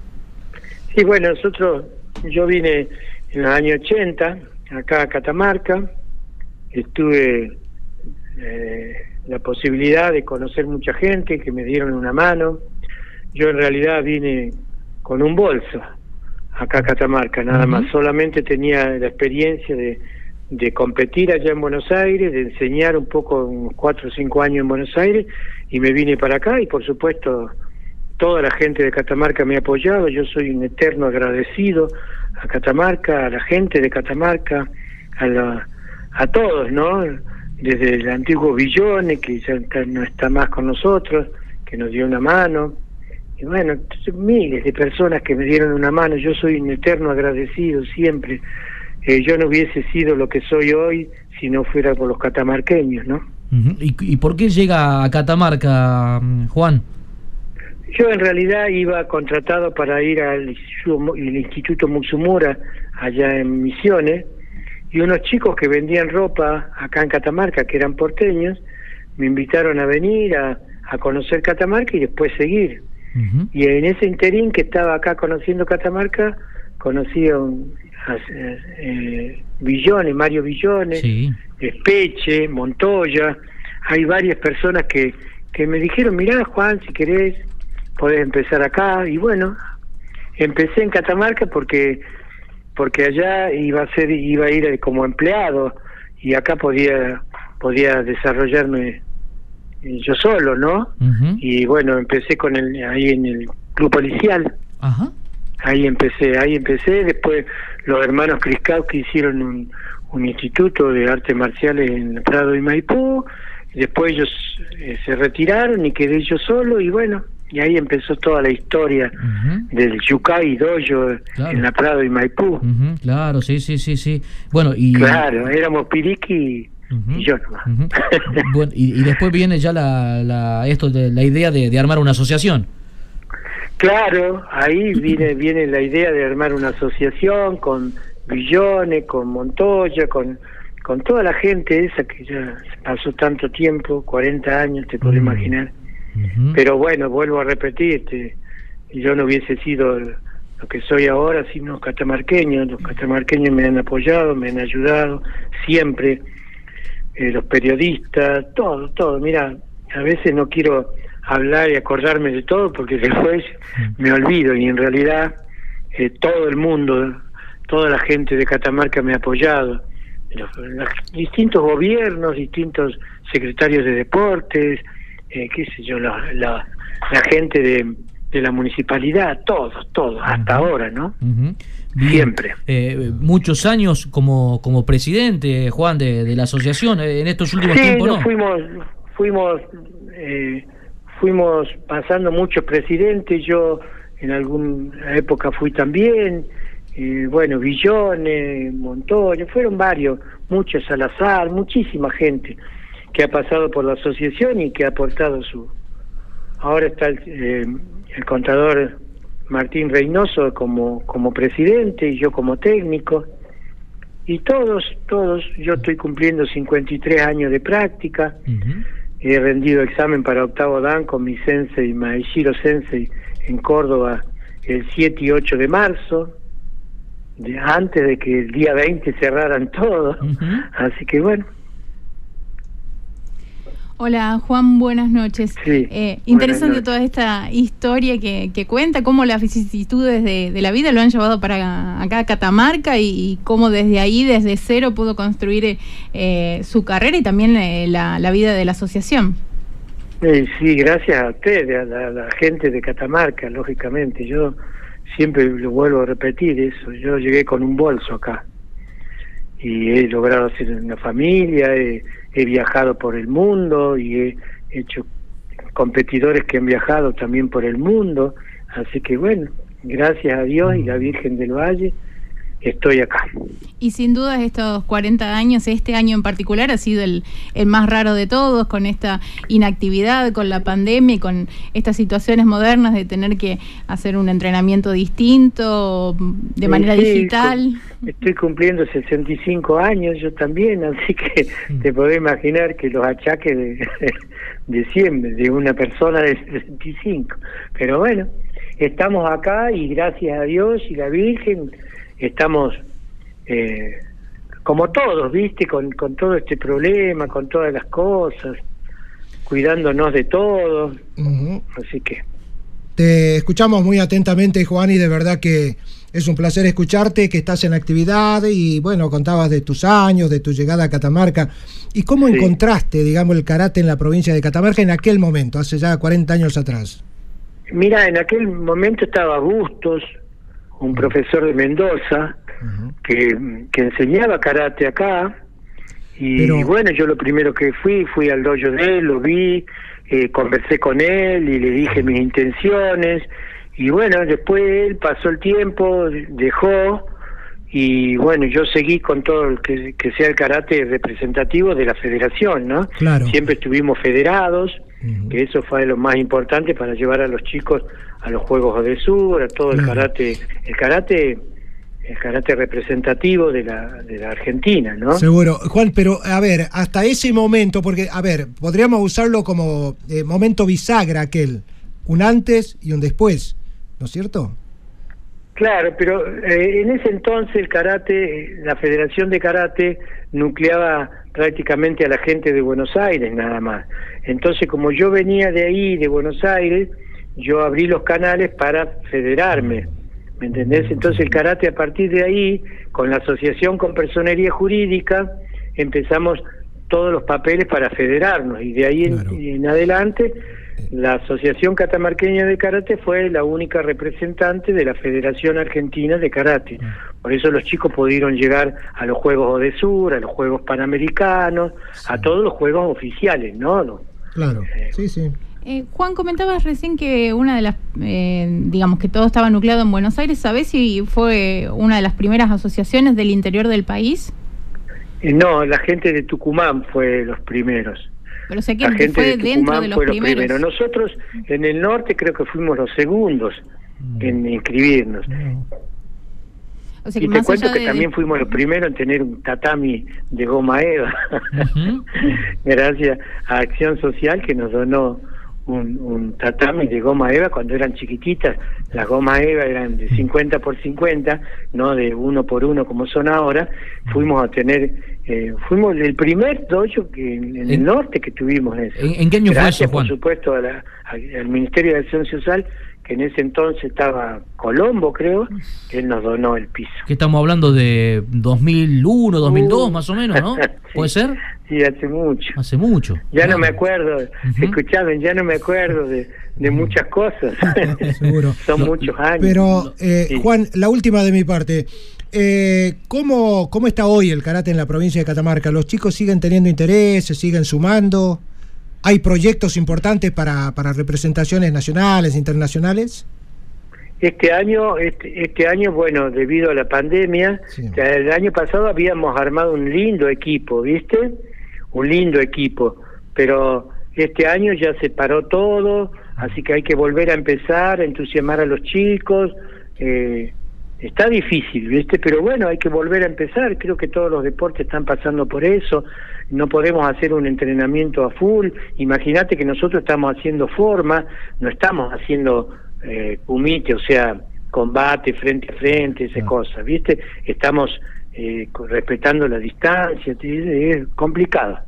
Sí, bueno, nosotros, yo vine en los años 80, acá a Catamarca, estuve... Eh, la posibilidad de conocer mucha gente que me dieron una mano. Yo en realidad vine con un bolso acá a Catamarca, nada más. Solamente tenía la experiencia de, de competir allá en Buenos Aires, de enseñar un poco, unos cuatro o cinco años en Buenos Aires, y me vine para acá y por supuesto toda la gente de Catamarca me ha apoyado, yo soy un eterno agradecido a Catamarca, a la gente de Catamarca, a, la, a todos, ¿no? Desde el antiguo Villone, que ya no está más con nosotros, que nos dio una mano, y bueno, miles de personas que me dieron una mano, yo soy un eterno agradecido siempre. Eh, yo no hubiese sido lo que soy hoy si no fuera por los catamarqueños, ¿no? ¿Y, ¿Y, por qué llega a Catamarca, Juan? Yo en realidad iba contratado para ir al el Instituto Muxumura, allá en Misiones, y unos chicos que vendían ropa acá en Catamarca, que eran porteños, me invitaron a venir a, a conocer Catamarca y después seguir. Y en ese interín que estaba acá conociendo Catamarca, conocí a, eh, Villones, Mario Villones, Espeche, Montoya, hay varias personas que, que me dijeron, mirá Juan, si querés, podés empezar acá, y bueno, empecé en Catamarca porque porque allá iba a ser iba a ir como empleado y acá podía podía desarrollarme yo solo, ¿no? Y bueno, empecé con el ahí en el club policial. Ahí empecé, ahí empecé, después los hermanos que hicieron un, un instituto de artes marciales en Prado y Maipú, después ellos eh, se retiraron y quedé yo solo y bueno, y ahí empezó toda la historia del Yucay Dojo en la Prado y Maipú. Claro, sí, sí, sí, sí. Bueno, y... Claro, éramos Piriqui y yo nomás. bueno, y, después viene ya la, la, esto de, la idea de, de armar una asociación. Claro, ahí viene, viene la idea de armar una asociación con Billones, con Montoya, con, con toda la gente esa que ya pasó tanto tiempo, 40 años, te puedo imaginar. Pero bueno, vuelvo a repetirte, yo no hubiese sido lo que soy ahora sin los catamarqueños. Los catamarqueños me han apoyado, me han ayudado siempre. Eh, los periodistas, todo, todo. Mira, a veces no quiero hablar y acordarme de todo porque después me olvido y en realidad eh, todo el mundo, toda la gente de Catamarca me ha apoyado. Los, distintos gobiernos, distintos secretarios de deportes, eh, qué sé yo, la, la, gente de, de, la municipalidad, todos, todos, hasta ahora, ¿no? Siempre. Eh, muchos años como, como presidente, Juan, de, de la asociación, eh, en estos últimos tiempos, ¿no? fuimos, fuimos, fuimos pasando muchos presidentes, yo en alguna época fui también, bueno, Villones, Montoya, fueron varios, muchos Salazar, muchísima gente que ha pasado por la asociación y que ha aportado su... Ahora está el, eh, el contador Martín Reynoso como, como presidente y yo como técnico. Y todos, todos, yo estoy cumpliendo 53 años de práctica. He rendido examen para octavo dan con mi sensei, Maeshiro Sensei, en Córdoba el 7 y 8 de marzo, de, antes de que el día 20 cerraran todo. Así que bueno, Hola Juan, buenas noches. eh, interesante toda esta historia que, que, cuenta, cómo las vicisitudes de, de, la vida lo han llevado para acá a Catamarca y, cómo desde ahí, desde cero, pudo construir eh, su carrera y también eh, la, la, vida de la asociación. sí, gracias a usted, a la, gente de Catamarca, lógicamente. Yo siempre lo vuelvo a repetir eso. Yo llegué con un bolso acá y he logrado hacer una familia. He, he viajado por el mundo y he hecho competidores que han viajado también por el mundo, así que bueno, gracias a Dios y la Virgen del Valle, estoy acá. Y sin duda estos 40 años, este año en particular, ha sido el, el, más raro de todos, con esta inactividad, con la pandemia y con estas situaciones modernas de tener que hacer un entrenamiento distinto, de manera digital. Estoy cumpliendo 65 años, yo también, así que mm. te podés imaginar que los achaques de, de siempre, de una persona de 65. Pero bueno, estamos acá y gracias a Dios y la Virgen estamos eh, como todos, ¿viste? Con, con todo este problema, con todas las cosas, cuidándonos de todo. Así que. Te escuchamos muy atentamente, Juan, y de verdad que es un placer escucharte, que estás en actividad y bueno, contabas de tus años, de tu llegada a Catamarca. ¿Y cómo encontraste, digamos, el karate en la provincia de Catamarca en aquel momento, hace ya 40 años atrás? Mira, en aquel momento estaba Bustos, un profesor de Mendoza que, que, enseñaba karate acá. Y bueno, yo lo primero que fui, fui al dojo de él, lo vi, eh, conversé con él y le dije mis intenciones y bueno, después él pasó el tiempo, dejó y bueno, yo seguí con todo el que, que sea el karate representativo de la federación, ¿no? Claro. Siempre estuvimos federados, que eso fue lo más importante para llevar a los chicos a los Juegos de Sur, a todo el karate, el karate el karate representativo de la, de la Argentina, ¿no? Seguro. Juan, pero a ver, hasta ese momento, porque, a ver, podríamos usarlo como eh, momento bisagra aquel, un antes y un después, ¿no es cierto? Claro, pero eh, en ese entonces el karate, la Federación de Karate nucleaba prácticamente a la gente de Buenos Aires nada más. Entonces, como yo venía de ahí, de Buenos Aires, yo abrí los canales para federarme. ¿Me entendés? Entonces el karate a partir de ahí, con la asociación con personería jurídica, empezamos todos los papeles para federarnos y de ahí en, adelante la Asociación Catamarqueña de Karate fue la única representante de la Federación Argentina de Karate. Por eso los chicos pudieron llegar a los Juegos de Sur, a los Juegos Panamericanos, a todos los Juegos oficiales, ¿no? Claro, eh, sí, sí. Eh, Juan, comentabas recién que una de las, eh, digamos que todo estaba nucleado en Buenos Aires. ¿Sabés si fue una de las primeras asociaciones del interior del país? Eh, no, la gente de Tucumán fue los primeros. Pero sé que fue dentro de los primeros. Nosotros en el norte creo que fuimos los segundos en inscribirnos. y te cuento que también fuimos los primeros en tener un tatami de goma eva, gracias a Acción Social que nos donó un, un tatami de goma eva cuando eran chiquititas. Las gomas eva eran de 50 por 50, no de uno por uno como son ahora. Fuimos a tener, eh, fuimos el primer dojo que en, el norte que tuvimos eso. ¿En, qué año fue eso, Juan? por supuesto, al Ministerio de Acción Social que en ese entonces estaba Colombo, creo, que él nos donó el piso. Que estamos hablando de 2001, 2002 uh. más o menos, ¿no? ¿Puede ser? Sí, hace mucho. Hace mucho. Ya no me acuerdo, uh ya no me acuerdo de, de muchas cosas. Seguro. Son muchos años. Pero, eh, Juan, la última de mi parte. Eh, ¿cómo, ¿Cómo está hoy el karate en la provincia de Catamarca? ¿Los chicos siguen teniendo interés, se siguen sumando? ¿Hay proyectos importantes para, para representaciones nacionales, internacionales? Este año, este, este año, bueno, debido a la pandemia, el año pasado habíamos armado un lindo equipo, ¿viste? Un lindo equipo, pero este año ya se paró todo, así que hay que volver a empezar, entusiasmar a los chicos. Eh, está difícil, ¿viste? Pero bueno, hay que volver a empezar. Creo que todos los deportes están pasando por eso no podemos hacer un entrenamiento a full. Imagínate que nosotros estamos haciendo forma, no estamos haciendo eh, o sea, combate frente a frente, esas cosas, ¿viste? Estamos eh, respetando la distancia, es complicado.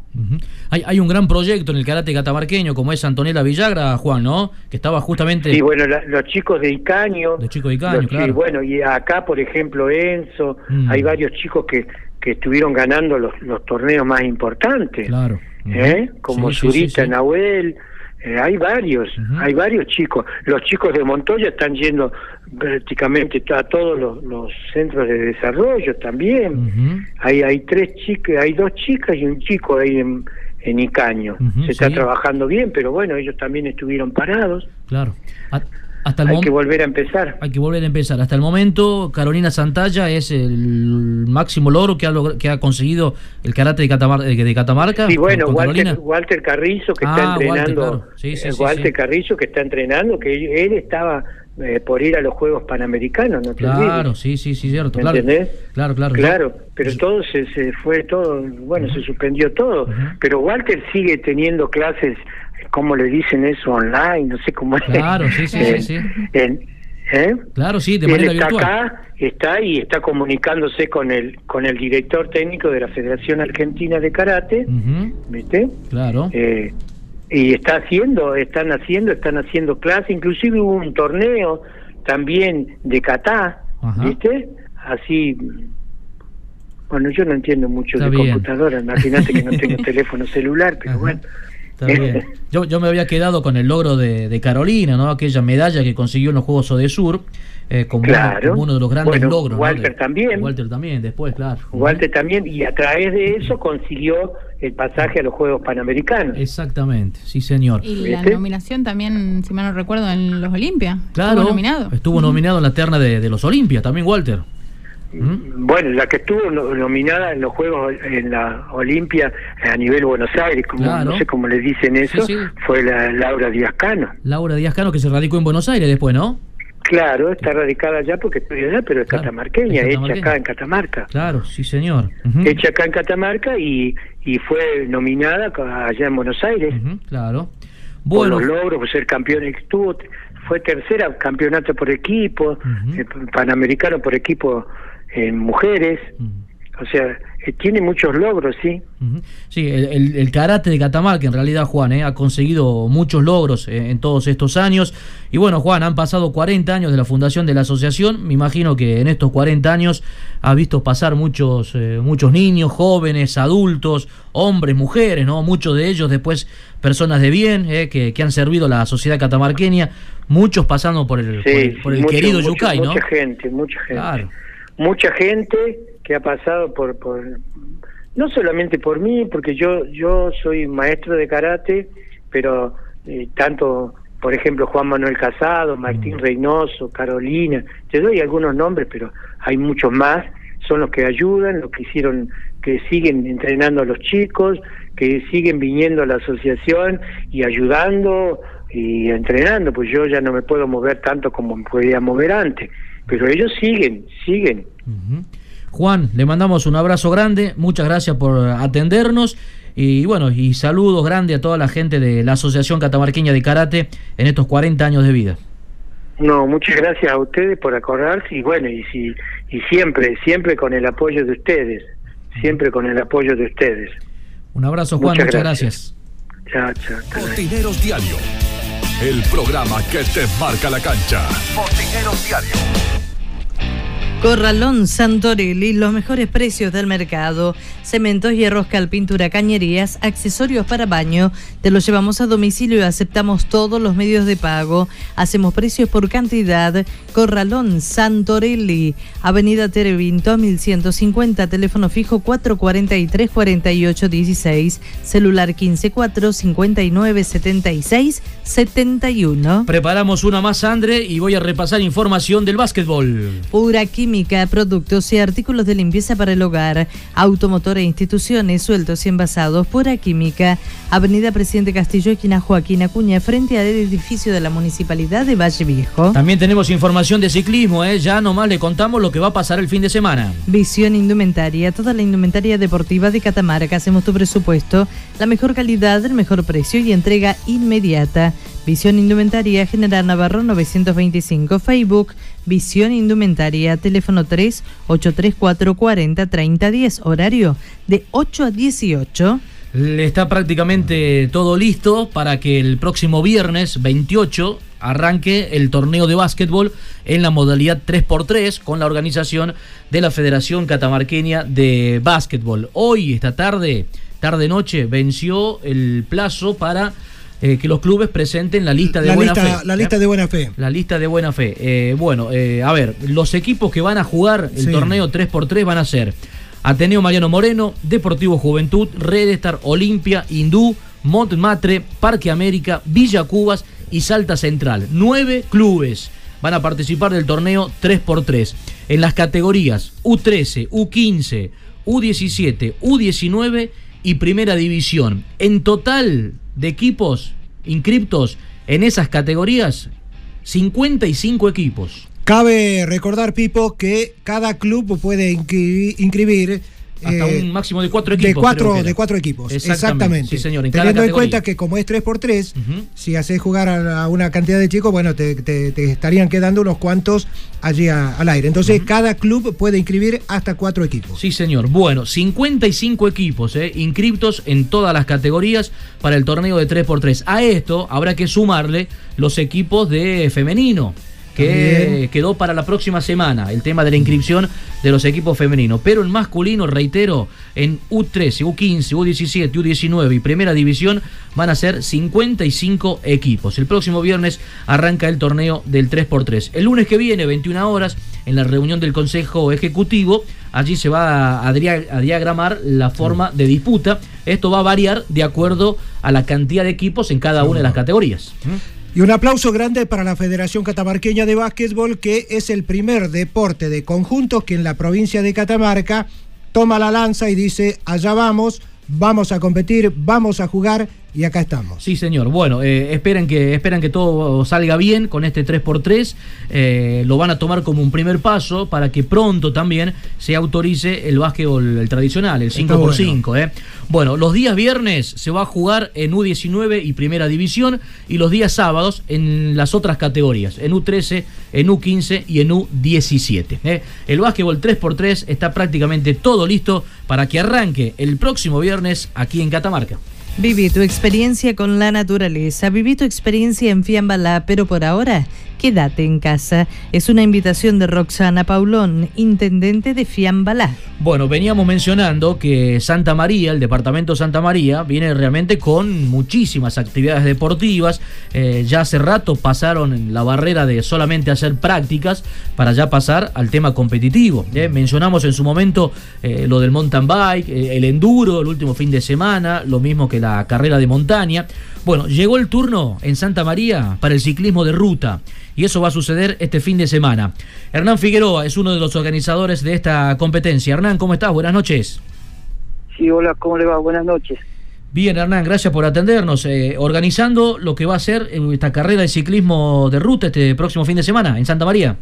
hay, hay un gran proyecto en el karate catamarqueño, como es Antonella Villagra, Juan, ¿no? Que estaba justamente... Sí, bueno, los chicos de Icaño... Los chicos de Icaño, claro. bueno, y acá, por ejemplo, Enzo, mm. hay varios chicos que que estuvieron ganando los, los torneos más importantes. Claro. ¿Eh? Como Zurita Nahuel. Eh, hay varios, hay varios chicos. Los chicos de Montoya están yendo prácticamente a todos los, centros de desarrollo también. Hay hay tres chicas, hay dos chicas y un chico ahí en, en Icaño. Se está trabajando bien, pero bueno, ellos también estuvieron parados. Claro hay que volver a empezar. Hay que volver a empezar. Hasta el momento, Carolina Santalla es el máximo logro que ha, que ha conseguido el karate de, de Catamarca. Sí, bueno, Walter, Carrizo que está entrenando. Walter, Carrizo que está entrenando, que él estaba eh, por ir a los Juegos Panamericanos, ¿no Claro, sí, sí, sí, cierto. claro, entendés? Claro, claro. Claro, pero todo se, se, fue, todo, bueno, se suspendió todo. Pero Walter sigue teniendo clases ¿cómo le dicen eso? Online, no sé cómo es. Claro, sí, sí, sí. ¿eh? Claro, sí, de manera Él está virtual. acá, está y está comunicándose con el con el director técnico de la Federación Argentina de Karate, ¿viste? Claro. Eh, y está haciendo, están haciendo, están haciendo clases, inclusive hubo un torneo también de kata, ¿viste? Así bueno, yo no entiendo mucho de computadora, imagínate que no tengo teléfono celular, pero bueno, Yo, yo me había quedado con el logro de, Carolina, ¿no? Aquella medalla que consiguió en los Juegos Odesur. Eh, como, uno, de los grandes logros. Walter también. Walter también, después, claro. Walter también, y a través de eso consiguió el pasaje a los Juegos Panamericanos. Exactamente, sí, señor. Y la nominación también, si mal no recuerdo, en los Olimpia. Claro, estuvo nominado. Estuvo nominado en la terna de, de los Olimpia, también Walter. Bueno, la que estuvo nominada en los Juegos en la Olimpia a nivel Buenos Aires, como no sé cómo le dicen eso, fue la Laura Díaz Cano. Laura Díaz Cano que se radicó en Buenos Aires después, ¿no? Claro, está radicada allá porque estoy allá, pero es catamarqueña, hecha acá en Catamarca. Claro, sí, señor. Hecha acá en Catamarca y, y fue nominada allá en Buenos Aires. claro. Bueno. Por los logros, por ser campeón, estuvo, fue tercera campeonato por equipo, eh, panamericano por equipo en mujeres. O sea, eh, tiene muchos logros, sí. Sí, el, el, karate de Catamarca, en realidad, Juan, eh, ha conseguido muchos logros eh, en todos estos años. Y bueno, Juan, han pasado 40 años de la fundación de la asociación. Me imagino que en estos 40 años ha visto pasar muchos, muchos niños, jóvenes, adultos, hombres, mujeres, ¿no? Muchos de ellos después personas de bien que, que, han servido a la sociedad catamarqueña, muchos pasando por el, por el, querido Yucay, ¿no? Mucha gente, mucha gente. Claro mucha gente que ha pasado por, por no solamente por mí, porque yo yo soy maestro de karate, pero eh, tanto, por ejemplo, Juan Manuel Casado, Martín mm. Reynoso, Carolina, te doy algunos nombres, pero hay muchos más, son los que ayudan, los que hicieron, que siguen entrenando a los chicos, que siguen viniendo a la asociación y ayudando y entrenando, pues yo ya no me puedo mover tanto como me podía mover antes pero ellos siguen, siguen. Juan, le mandamos un abrazo grande, muchas gracias por atendernos y bueno, y saludos grandes a toda la gente de la Asociación Catamarqueña de Karate en estos 40 años de vida. No, muchas gracias a ustedes por acordarse y bueno, y si y siempre, siempre con el apoyo de ustedes, siempre con el apoyo de ustedes. Un abrazo Juan, muchas, gracias. Chao, chao. Diario el programa que te marca la cancha. Botineros Diario. Corralón Santorelli, los mejores precios del mercado. Cementos, hierros, cal, pintura, cañerías, accesorios para baño. Te los llevamos a domicilio y aceptamos todos los medios de pago. Hacemos precios por cantidad. Corralón Santorelli, Avenida Terevinto, 1150, teléfono fijo 443-4816, celular 154-5976-71. Preparamos una más, Andre, y voy a repasar información del básquetbol. Pura química, productos y artículos de limpieza para el hogar, automotor e instituciones sueltos y envasados. Pura química, Avenida Presidente Castillo, esquina Joaquín Acuña, frente al edificio de la Municipalidad de Valle Viejo. También tenemos información de ciclismo, ¿eh? ya nomás le contamos lo que va a pasar el fin de semana. Visión Indumentaria, toda la indumentaria deportiva de Catamarca. Hacemos tu presupuesto, la mejor calidad, el mejor precio y entrega inmediata. Visión Indumentaria General Navarro 925 Facebook Visión Indumentaria teléfono 3 834 40 30 10 horario de 8 a 18 Está prácticamente todo listo para que el próximo viernes 28 arranque el torneo de básquetbol en la modalidad 3x3 con la organización de la Federación Catamarqueña de Básquetbol. Hoy, esta tarde, tarde-noche, venció el plazo para eh, que los clubes presenten la lista de buena fe. La lista de buena fe. La lista de buena fe. Eh, bueno, eh, a ver, los equipos que van a jugar el torneo 3x3 van a ser Ateneo Mariano Moreno, Deportivo Juventud, Red Star, Olimpia, Hindú, Montmatre, Parque América, Villa Cubas y Salta Central. Nueve clubes van a participar del torneo 3x3 en las categorías U13, U15, U17, U19 y Primera División. En total de equipos inscriptos en esas categorías, 55 equipos. Cabe recordar, Pipo, que cada club puede inscribir hasta eh, un máximo de cuatro equipos. De cuatro, de cuatro equipos, exactamente. Sí, señor, Teniendo en cuenta que como es 3 por 3 si haces jugar a, una cantidad de chicos, bueno, te, estarían quedando unos cuantos allí al aire. Entonces, cada club puede inscribir hasta cuatro equipos. Sí, señor. Bueno, 55 equipos eh, inscriptos en todas las categorías para el torneo de 3 por 3 A esto habrá que sumarle los equipos de femenino que quedó para la próxima semana, el tema de la inscripción de los equipos femeninos. Pero en masculino, reitero, en U13, U15, U17, U19 y Primera División van a ser 55 equipos. El próximo viernes arranca el torneo del 3x3. El lunes que viene, 21 horas, en la reunión del Consejo Ejecutivo, allí se va a, diagramar la forma de disputa. Esto va a variar de acuerdo a la cantidad de equipos en cada una de las categorías. Y un aplauso grande para la Federación Catamarqueña de Básquetbol, que es el primer deporte de conjuntos que en la provincia de Catamarca toma la lanza y dice, allá vamos, vamos a competir, vamos a jugar y acá estamos. Sí, señor. Bueno, eh, esperen, que, esperen que todo salga bien con este 3x3. Eh, lo van a tomar como un primer paso para que pronto también se autorice el básquetbol el tradicional, el 5x5. Bueno. Eh. bueno, los días viernes se va a jugar en U19 y Primera División y los días sábados en las otras categorías, en U13, en U15 y en U17. ¿eh? El básquetbol 3x3 está prácticamente todo listo para que arranque el próximo viernes aquí en Catamarca. Viví tu experiencia con la naturaleza, viví tu experiencia en Fiambalá, pero por ahora Quédate en casa. Es una invitación de Roxana Paulón, intendente de Fiambalá. Bueno, veníamos mencionando que Santa María, el departamento Santa María, viene realmente con muchísimas actividades deportivas. Eh, ya hace rato pasaron la barrera de solamente hacer prácticas para ya pasar al tema competitivo. ¿eh? Mencionamos en su momento eh, lo del mountain bike, el enduro, el último fin de semana, lo mismo que la carrera de montaña. Bueno, llegó el turno en Santa María para el ciclismo de ruta y eso va a suceder este fin de semana. Hernán Figueroa es uno de los organizadores de esta competencia. Hernán, ¿cómo estás? Buenas noches. Sí, hola, ¿cómo le va? Buenas noches. Bien, Hernán, gracias por atendernos. Eh, organizando lo que va a ser eh, esta carrera de ciclismo de ruta este próximo fin de semana en Santa María.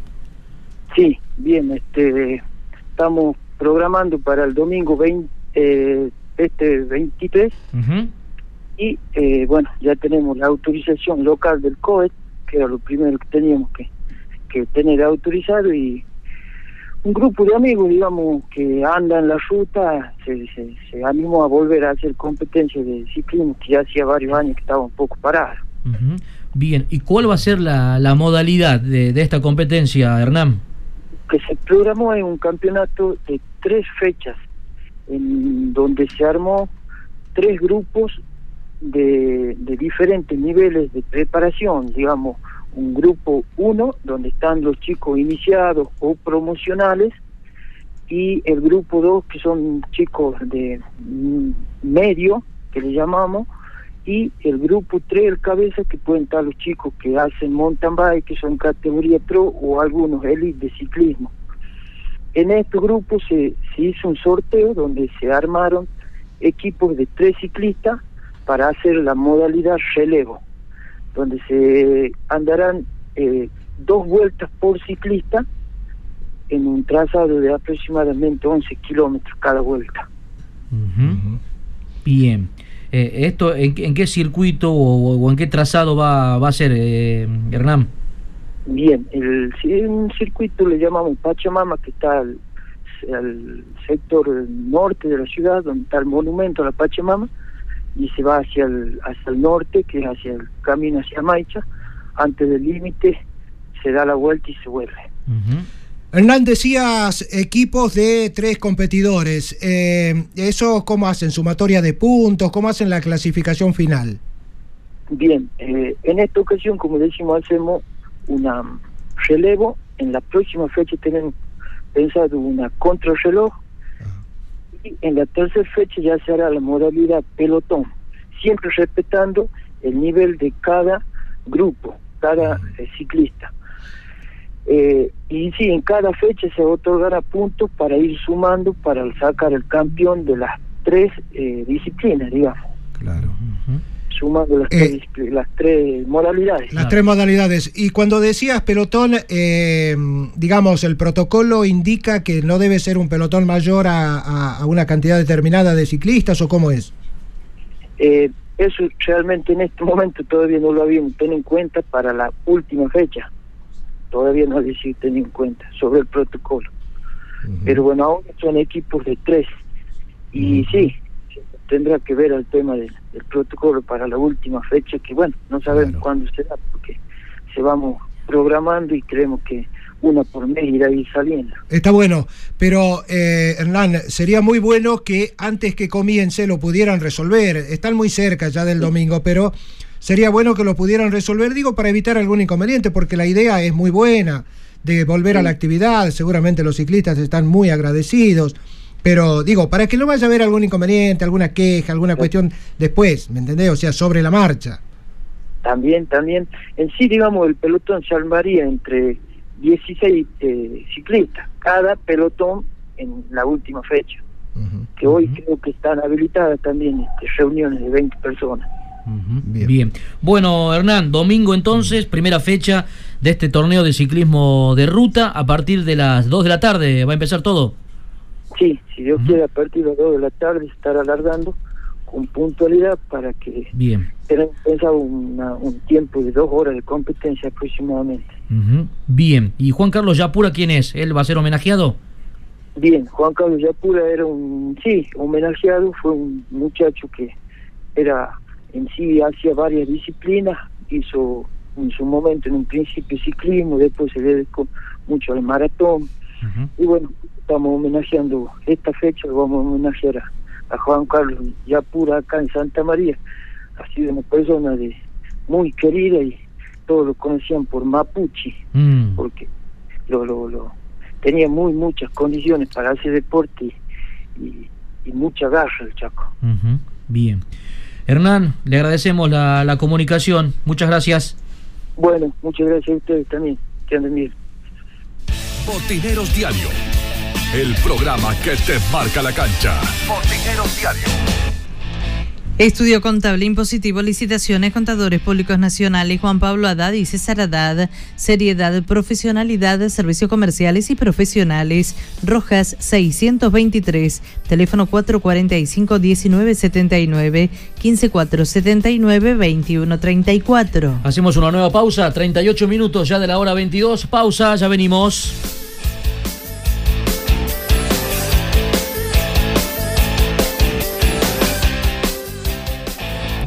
Sí, bien, este, estamos programando para el domingo 20, eh, este 23 y bueno, ya tenemos la autorización local del COET que era lo primero que teníamos que, que tener autorizado y un grupo de amigos, digamos, que andan en la ruta, se, se, animó a volver a hacer competencia de ciclismo, que ya hacía varios años que estaba un poco parado. Bien, ¿y cuál va a ser la, la modalidad de, de esta competencia, Hernán? Que se programó en un campeonato de tres fechas, en donde se armó tres grupos de, diferentes niveles de preparación, digamos, un grupo 1, donde están los chicos iniciados o promocionales, y el grupo 2, que son chicos de medio, que le llamamos, y el grupo 3, el cabeza, que pueden estar los chicos que hacen mountain bike, que son categoría pro, o algunos elite de ciclismo. En este grupo se, se hizo un sorteo donde se armaron equipos de tres ciclistas para hacer la modalidad relevo, donde se andarán eh, dos vueltas por ciclista en un trazado de aproximadamente 11 kilómetros cada vuelta. Bien. Eh, ¿Esto en, qué circuito o, en qué trazado va, va a ser, eh, Hernán? Bien, el, un circuito le llamamos Pachamama, que está al, al sector norte de la ciudad, donde está el monumento a la Pachamama, y se va hacia el, hacia el norte, que es hacia el camino hacia Maicha, antes del límite se da la vuelta y se vuelve. Hernán, decías equipos de tres competidores. Eh, ¿Eso cómo hacen? ¿Sumatoria de puntos? ¿Cómo hacen la clasificación final? Bien, eh, en esta ocasión, como decimos, hacemos una relevo. En la próxima fecha tenemos pensado una contrarreloj en la tercera fecha ya se hará la modalidad pelotón, siempre respetando el nivel de cada grupo, cada eh, ciclista. Eh, y sí, en cada fecha se otorgará puntos para ir sumando para sacar el campeón de las tres eh, disciplinas, digamos. Claro sumando las, tres, eh, las tres modalidades. Las tres modalidades. Y cuando decías pelotón, eh, digamos, el protocolo indica que no debe ser un pelotón mayor a, una cantidad determinada de ciclistas o cómo es? Eh, eso realmente en este momento todavía no lo habíamos tenido en cuenta para la última fecha. Todavía no había sido tenido en cuenta sobre el protocolo. Pero bueno, ahora son equipos de tres. Y sí, tendrá que ver el tema del, protocolo para la última fecha, que bueno, no sabemos cuándo será, porque se vamos programando y creemos que una por mes irá a ir saliendo. Está bueno, pero eh, Hernán, sería muy bueno que antes que comience lo pudieran resolver. Están muy cerca ya del domingo, pero sería bueno que lo pudieran resolver, digo, para evitar algún inconveniente, porque la idea es muy buena de volver a la actividad, seguramente los ciclistas están muy agradecidos. Pero digo, para que no vaya a haber algún inconveniente, alguna queja, alguna cuestión después, ¿me entendés? O sea, sobre la marcha. También, también. En sí, digamos, el pelotón se armaría entre 16 eh, ciclistas, cada pelotón en la última fecha. que hoy creo que están habilitadas también este, reuniones de 20 personas. Bien. Bueno, Hernán, domingo entonces, primera fecha de este torneo de ciclismo de ruta. A partir de las 2 de la tarde va a empezar todo. Sí, si Dios quiere, a partir de las 2 de la tarde estar alargando con puntualidad para que Bien. pensado un tiempo de dos horas de competencia aproximadamente. Bien, ¿y Juan Carlos Yapura quién es? ¿Él va a ser homenajeado? Bien, Juan Carlos Yapura era un, sí, homenajeado, fue un muchacho que era en sí, hacía varias disciplinas, hizo en su momento en un principio ciclismo, después se dedicó mucho al maratón, y bueno, estamos homenajeando esta fecha, vamos a homenajear a, Juan Carlos Yapura acá en Santa María, ha sido una persona de muy querida y todos lo conocían por Mapuche, mm. porque lo, lo, lo, tenía muy muchas condiciones para hacer deporte y, mucha garra el Chaco. Bien. Hernán, le agradecemos la, la, comunicación. Muchas gracias. Bueno, muchas gracias a ustedes también. Que anden bien. Botineros Diario, el programa que te marca la cancha. Botineros Diario. Estudio Contable Impositivo, Licitaciones, Contadores Públicos Nacionales, Juan Pablo Haddad y César Haddad, Seriedad, Profesionalidad, Servicios Comerciales y Profesionales, Rojas 623, teléfono 445-1979, 15479-2134. Hacemos una nueva pausa, 38 minutos ya de la hora 22, pausa, ya venimos.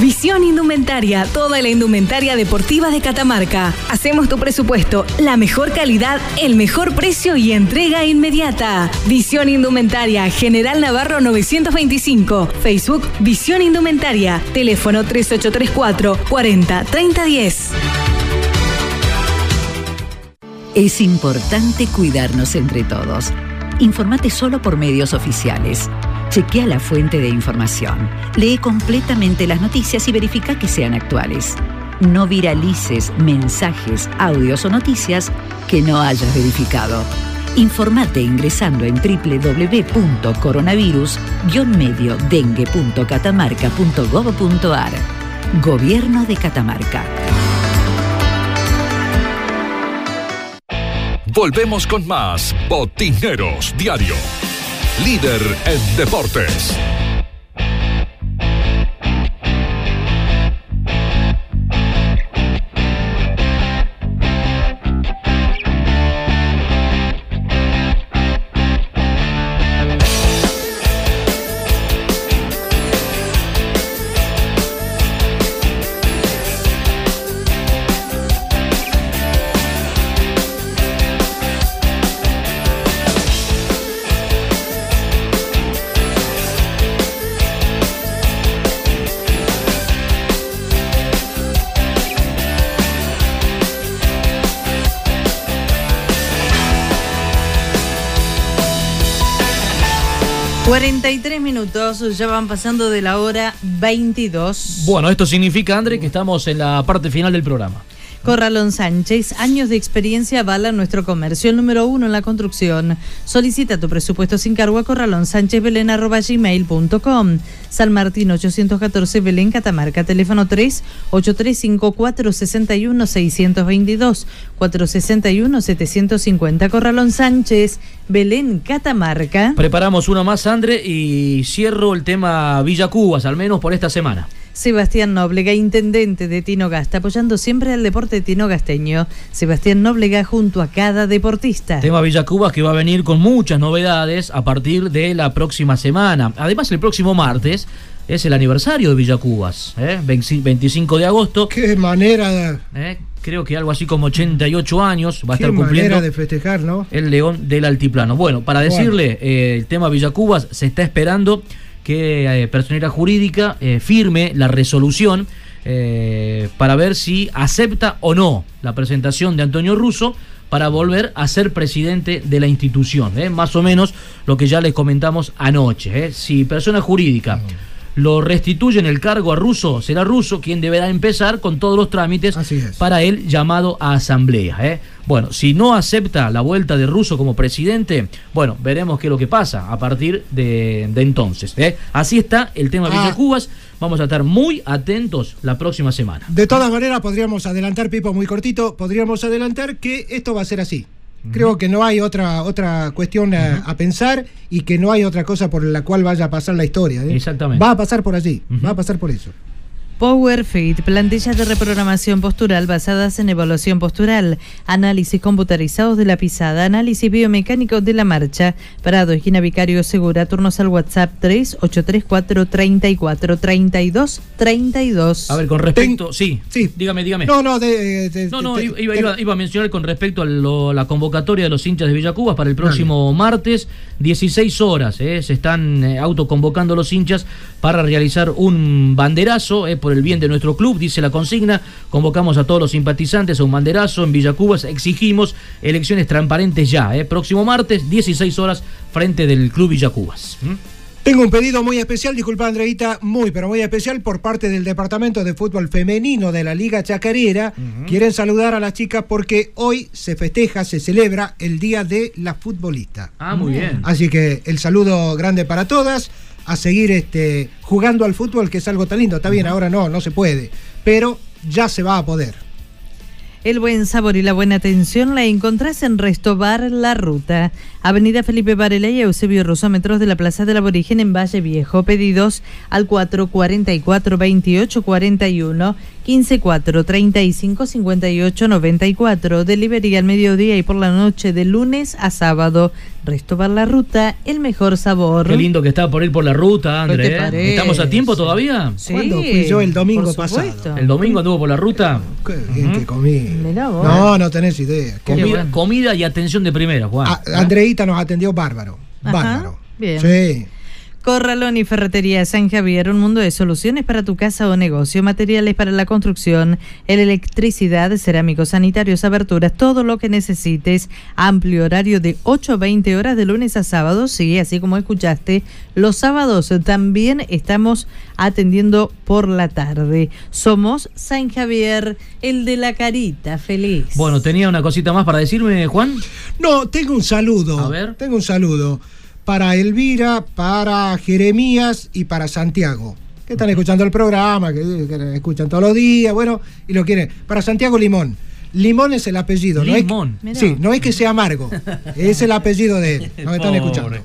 Visión Indumentaria, toda la indumentaria deportiva de Catamarca. Hacemos tu presupuesto, la mejor calidad, el mejor precio y entrega inmediata. Visión Indumentaria, General Navarro 925. Facebook Visión Indumentaria. Teléfono 3834 40 3010. Es importante cuidarnos entre todos. Informate solo por medios oficiales. Chequea la fuente de información. Lee completamente las noticias y verifica que sean actuales. No viralices mensajes, audios o noticias que no hayas verificado. Informate ingresando en www.coronavirus-mediodengue.catamarca.gov.ar. Gobierno de Catamarca. Volvemos con más Botineros Diario líder en deportes. Ya van pasando de la hora 22. Bueno, esto significa, André, que estamos en la parte final del programa. Corralón Sánchez, años de experiencia avalan nuestro comercio, el número uno en la construcción. Solicita tu presupuesto sin cargo a Corralón Sánchez Belén gmail.com. San Martín 814 Belén Catamarca, teléfono 3 8354 461 622 461 750 Corralón Sánchez Belén Catamarca. Preparamos una más, André, y cierro el tema Villa Cubas, al menos por esta semana. Sebastián Nóblega, intendente de Tinogasta, apoyando siempre al deporte tinogasteño. Sebastián Nóblega junto a cada deportista. Tema Villacubas que va a venir con muchas novedades a partir de la próxima semana. Además, el próximo martes es el aniversario de Villacubas, ¿eh? 25 de agosto. Qué manera de... ¿Eh? Creo que algo así como 88 años va a estar cumpliendo. de festejar, ¿no? El León del Altiplano. Bueno, para decirle, eh, el tema Villacubas se está esperando que eh, personera jurídica eh, firme la resolución eh, para ver si acepta o no la presentación de Antonio Russo para volver a ser presidente de la institución. Más o menos lo que ya les comentamos anoche. Si persona jurídica lo restituye en el cargo a Russo, será Russo quien deberá empezar con todos los trámites para el llamado a asamblea. ¿eh? Bueno, si no acepta la vuelta de Russo como presidente, bueno, veremos qué es lo que pasa a partir de, entonces. ¿eh? Así está el tema de ah. Cubas. Vamos a estar muy atentos la próxima semana. De todas maneras, podríamos adelantar, Pipo, muy cortito, podríamos adelantar que esto va a ser así. Creo que no hay otra, otra cuestión a, pensar y que no hay otra cosa por la cual vaya a pasar la historia. ¿eh? Exactamente. Va a pasar por allí, va a pasar por eso. PowerFit, plantillas de reprogramación postural basadas en evaluación postural, análisis computarizados de la pisada, análisis biomecánico de la marcha, Parado, esquina Vicario Segura, turnos al WhatsApp 3834 34 32 32. A ver, con respecto, sí, sí, dígame, dígame. No, no, no, no, iba, a mencionar con respecto a la convocatoria de los hinchas de Villacubas para el próximo martes, 16 horas, eh, se están eh, autoconvocando los hinchas para realizar un banderazo eh, por el bien de nuestro club, dice la consigna. Convocamos a todos los simpatizantes a un banderazo en Villa Cubas. Exigimos elecciones transparentes ya. ¿eh? Próximo martes, 16 horas, frente del Club Villa Cubas. ¿Mm? Tengo un pedido muy especial, disculpa Andreita, muy pero muy especial por parte del Departamento de Fútbol Femenino de la Liga Chacarera. Quieren saludar a las chicas porque hoy se festeja, se celebra el Día de la Futbolista. Ah, muy bien. Así que el saludo grande para todas, a seguir este, jugando al fútbol, que es algo tan lindo. Está bien, ahora no, no se puede, pero ya se va a poder. El buen sabor y la buena atención la encontrás en Restobar La Ruta. Avenida Felipe Varela y Eusebio Rosómetros de la Plaza del Aborigen en Valle Viejo. Pedidos al 444 2841 154 35 58 94. Delivery al mediodía y por la noche de lunes a sábado. Restobar la ruta, el mejor sabor. Qué lindo que está por ir por la ruta, André. ¿eh? ¿Estamos a tiempo todavía? Sí, ¿Cuándo fui yo el domingo pasado? ¿El domingo anduvo por la ruta? Qué bien que comí. No, no tenés idea. Comida, comida, y atención de primera, Juan. Ah, nos atendió bárbaro. Bárbaro. Bien. Sí. Corralón y Ferretería San Javier, un mundo de soluciones para tu casa o negocio, materiales para la construcción, electricidad, cerámicos sanitarios, aberturas, todo lo que necesites. Amplio horario de 8 a 20 horas de lunes a sábado, sí, así como escuchaste. Los sábados también estamos atendiendo por la tarde. Somos San Javier, el de la carita feliz. Bueno, tenía una cosita más para decirme, Juan. No, tengo un saludo. A ver. Tengo un saludo para Elvira, para Jeremías y para Santiago, que están escuchando el programa, que, escuchan todos los días, bueno, y lo quieren. Para Santiago Limón. Limón es el apellido, Limón. ¿no? Es, sí, no es que sea amargo, es el apellido de él. Nos están escuchando.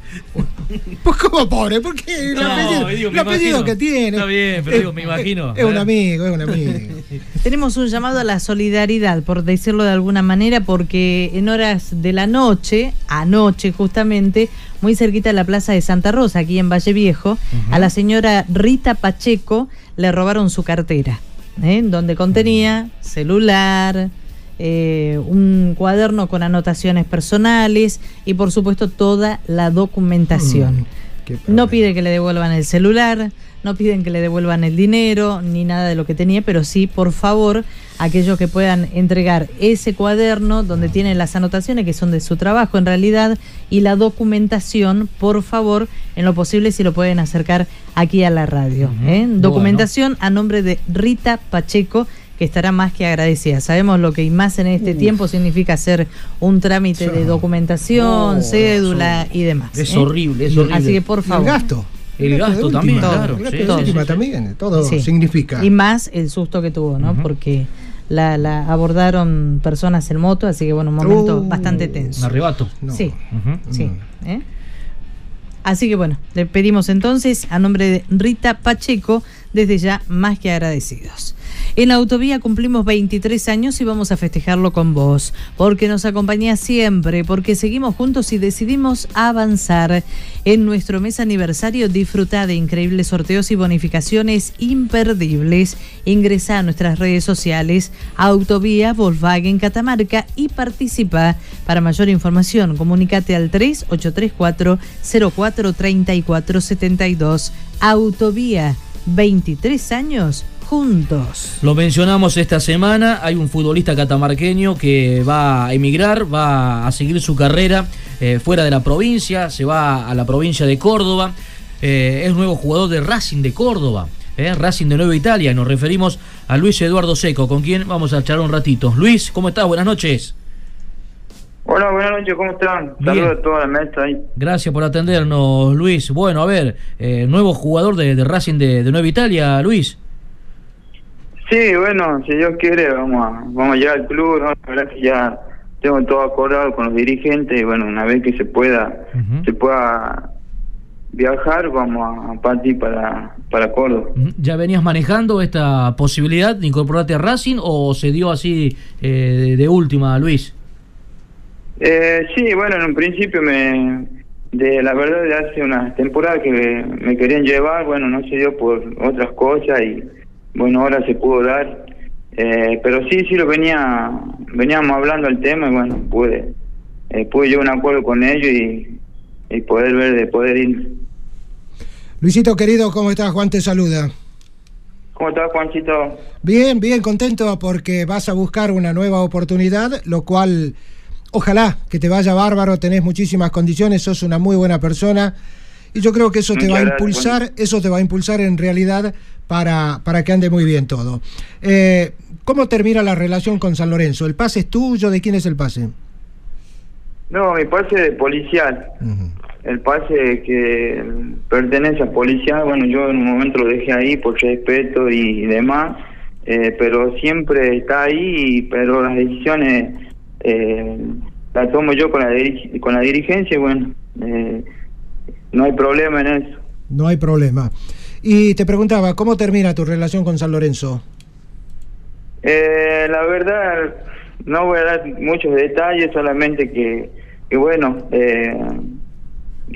Pues como pobre, porque el apellido, que tiene. Está bien, pero digo, me imagino. Es un amigo, es un amigo. Tenemos un llamado a la solidaridad, por decirlo de alguna manera, porque en horas de la noche, anoche justamente, muy cerquita de la Plaza de Santa Rosa, aquí en Valle Viejo, a la señora Rita Pacheco le robaron su cartera, ¿eh? donde contenía celular, eh, un cuaderno con anotaciones personales y por supuesto toda la documentación. Mm, no pide que le devuelvan el celular, no piden que le devuelvan el dinero ni nada de lo que tenía, pero sí, por favor, aquellos que puedan entregar ese cuaderno donde tienen las anotaciones que son de su trabajo en realidad y la documentación, por favor, en lo posible si lo pueden acercar aquí a la radio. ¿eh? Documentación a nombre de Rita Pacheco que estará más que agradecida. Sabemos lo que más en este tiempo significa hacer un trámite de documentación, cédula y demás. Es ¿eh? horrible, es horrible. Así que por favor. El gasto. El gasto también, claro. todo, también, todo significa. Y más el susto que tuvo, ¿no? Porque la, abordaron personas en moto, así que bueno, un momento uh. bastante tenso. Un arrebato. Sí, sí. ¿eh? Así que bueno, le pedimos entonces a nombre de Rita Pacheco, desde ya más que agradecidos. En Autovía cumplimos 23 años y vamos a festejarlo con vos, porque nos acompaña siempre, porque seguimos juntos y decidimos avanzar. En nuestro mes aniversario disfruta de increíbles sorteos y bonificaciones imperdibles. Ingresa a nuestras redes sociales Autovía Volkswagen Catamarca y participa. Para mayor información, comunícate al 3834 043472 Autovía, 23 años juntos. Lo mencionamos esta semana, hay un futbolista catamarqueño que va a emigrar, va a seguir su carrera eh, fuera de la provincia, se va a la provincia de Córdoba, eh, es nuevo jugador de Racing de Córdoba. Eh, Racing de Nueva Italia, nos referimos a Luis Eduardo Seco, con quien vamos a charlar un ratito. Luis, ¿cómo estás? Buenas noches. Hola, buenas noches, ¿cómo están? Saludos a toda la mesa ahí. Gracias por atendernos, Luis. Bueno, a ver, nuevo jugador de, Racing de, de Nueva Italia, Luis. Sí, bueno, si Dios quiere, vamos a, vamos a llegar al club, ¿no? la verdad que ya tengo todo acordado con los dirigentes y bueno, una vez que se pueda, se pueda viajar, vamos a partir para, para Córdoba. ¿Ya venías manejando esta posibilidad de incorporarte a Racing o se dio así eh, de, última, Luis? Eh, sí, bueno, en un principio me, de la verdad de hace una temporada que me querían llevar, bueno, no se dio por otras cosas y bueno, ahora se pudo dar. Eh, pero sí, sí lo venía, veníamos hablando el tema y bueno, pude, eh, pude llegar a un acuerdo con ellos y, y poder ver, de poder ir. Luisito querido, ¿cómo estás? Juan te saluda. ¿Cómo estás, Juanchito? Bien, bien, contento porque vas a buscar una nueva oportunidad, lo cual ojalá que te vaya bárbaro, tenés muchísimas condiciones, sos una muy buena persona y yo creo que eso te va a impulsar, eso te va a impulsar en realidad para, para que ande muy bien todo. Eh, ¿Cómo termina la relación con San Lorenzo? ¿El pase es tuyo? ¿De quién es el pase? No, mi pase es policial el pase que pertenece a policía, bueno, yo en un momento lo dejé ahí por respeto y demás, eh, pero siempre está ahí, pero las decisiones eh, las tomo yo con la, con la dirigencia y bueno, eh, no hay problema en eso. No hay problema. Y te preguntaba, ¿cómo termina tu relación con San Lorenzo? Eh, la verdad, no voy a dar muchos detalles, solamente que, que bueno, eh,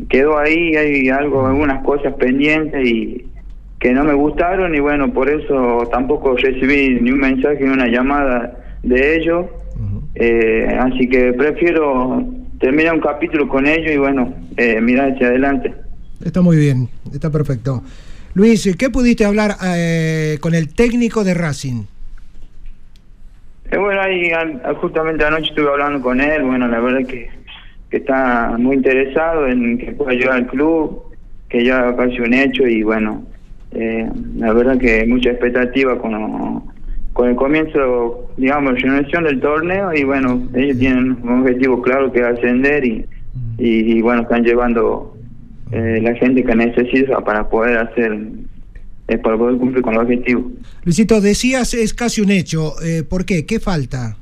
quedó ahí, hay algo, algunas cosas pendientes y que no me gustaron y bueno, por eso tampoco recibí ni un mensaje ni una llamada de ellos. Eh, así que prefiero terminar un capítulo con ellos y bueno, eh, mirar hacia adelante. Está muy bien, está perfecto. Luis, ¿qué pudiste hablar eh, con el técnico de Racing? Eh, bueno, ahí justamente anoche estuve hablando con él, bueno, la verdad que que está muy interesado en que pueda ayudar al club, que ya casi un hecho y bueno, eh, la verdad que mucha expectativa con, con el comienzo, digamos, generación del torneo y bueno, ellos tienen un objetivo claro que es ascender y, y, bueno, están llevando eh, la gente que necesita para poder hacer eh, para poder cumplir con el objetivo. Luisito, decías es casi un hecho. Eh, ¿Por qué? ¿Qué falta?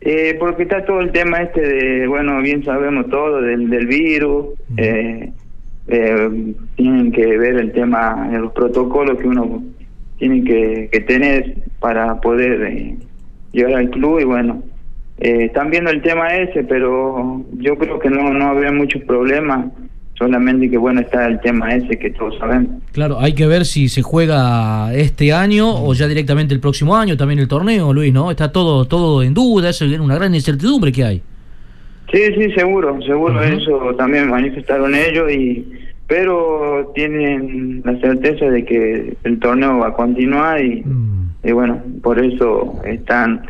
Eh, porque está todo el tema este de, bueno, bien sabemos todo del, del virus, eh, eh, tienen que ver el tema de los protocolos que uno tiene que, que tener para poder eh, llegar al club y bueno, eh, están viendo el tema ese, pero yo creo que no, no habría muchos problemas solamente que bueno está el tema ese que todos sabemos. Claro, hay que ver si se juega este año o ya directamente el próximo año también el torneo, Luis, ¿no? Está todo todo en duda, es una gran incertidumbre que hay. Sí, sí, seguro, seguro, eso también manifestaron ellos y pero tienen la certeza de que el torneo va a continuar y, mm. y bueno, por eso están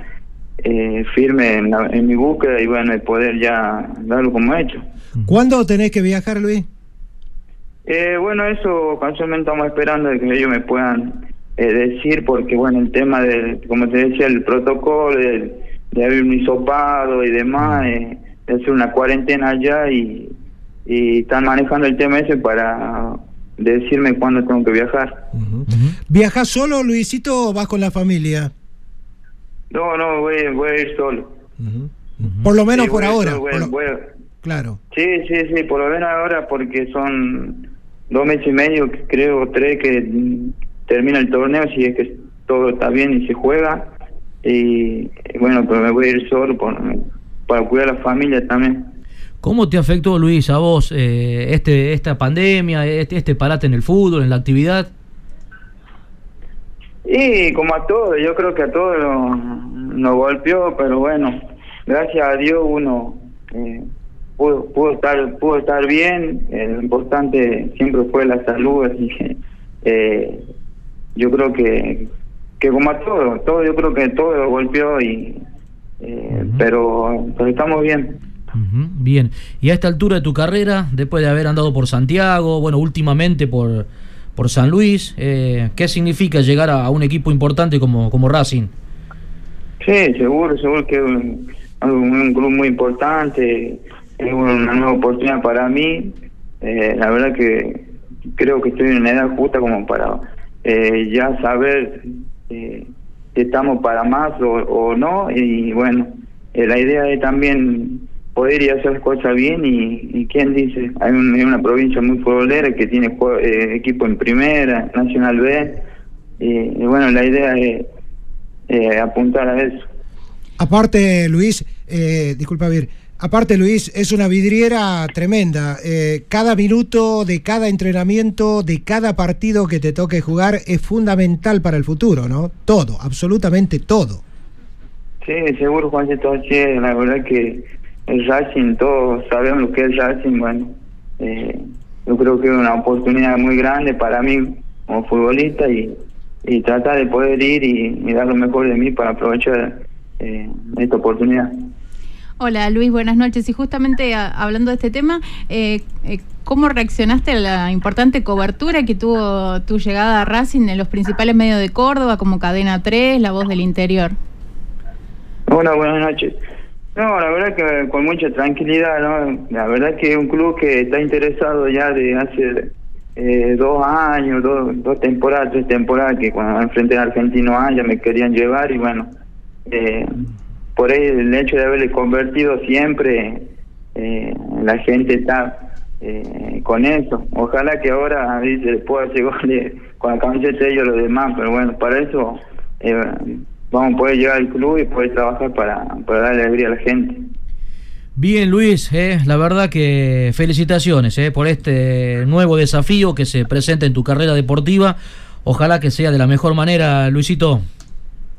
eh, firmes en, en mi búsqueda y bueno, el poder ya darlo como hecho. ¿Cuándo tenés que viajar, Luis? Eh, bueno, eso casualmente estamos esperando de que ellos me puedan eh, decir, porque bueno, el tema de, como te decía, el protocolo, de, de haber un hisopado y demás, eh, de hacer una cuarentena allá y, y están manejando el tema ese para decirme cuándo tengo que viajar. ¿Viajas solo, Luisito, o vas con la familia? No, no, voy, voy a ir solo. Por lo menos por ahora. Claro. Sí, sí, sí, por lo menos ahora porque son dos meses y medio, creo, tres que termina el torneo, si es que todo está bien y se juega. Y bueno, pero me voy a ir solo para cuidar a la familia también. ¿Cómo te afectó, Luis, a vos eh, este esta pandemia, este, este parate en el fútbol, en la actividad? Y como a todos, yo creo que a todos nos, golpeó, pero bueno, gracias a Dios uno eh, pudo, estar pudo estar bien eh, lo importante siempre fue la salud así que eh, yo creo que que como a todo todo yo creo que todo lo golpeó y eh, pero, estamos bien. Bien. Y a esta altura de tu carrera después de haber andado por Santiago bueno últimamente por por San Luis qué significa llegar a, un equipo importante como como Racing sí seguro seguro que es un, un grupo muy importante es una nueva oportunidad para mí. Eh, la verdad que creo que estoy en una edad justa como para eh, ya saber eh, si estamos para más o, no. Y bueno, la idea es también poder ir a hacer las cosas bien y, quién dice, hay, una provincia muy futbolera que tiene equipo en primera, Nacional B, y, bueno, la idea es apuntar a eso. Aparte, Luis, disculpa, Vir, Aparte, Luis, es una vidriera tremenda. Eh, cada minuto de cada entrenamiento, de cada partido que te toque jugar es fundamental para el futuro, ¿no? Todo, absolutamente todo. Sí, seguro, Juancito. Sí, la verdad que el Racing, todos sabemos lo que es Racing. Bueno, eh, yo creo que es una oportunidad muy grande para mí como futbolista y, y tratar de poder ir y, dar lo mejor de mí para aprovechar eh, esta oportunidad. Hola Luis, buenas noches. Y justamente hablando de este tema, eh, eh, ¿cómo reaccionaste a la importante cobertura que tuvo tu llegada a Racing en los principales medios de Córdoba, como Cadena 3, La Voz del Interior? Hola, buenas noches. No, la verdad que con mucha tranquilidad, ¿no? La verdad que es un club que está interesado ya de hace eh, dos años, dos, temporadas, tres temporadas, que cuando enfrenté a Argentino A ya me querían llevar y bueno, eh, por ahí el hecho de haberle convertido siempre, eh, la gente está eh, con eso. Ojalá que ahora se pueda hacer con la camiseta de ellos los demás, pero bueno, para eso eh, vamos a poder llegar al club y poder trabajar para, para darle alegría a la gente. Bien, Luis, eh, la verdad que felicitaciones eh, por este nuevo desafío que se presenta en tu carrera deportiva. Ojalá que sea de la mejor manera, Luisito.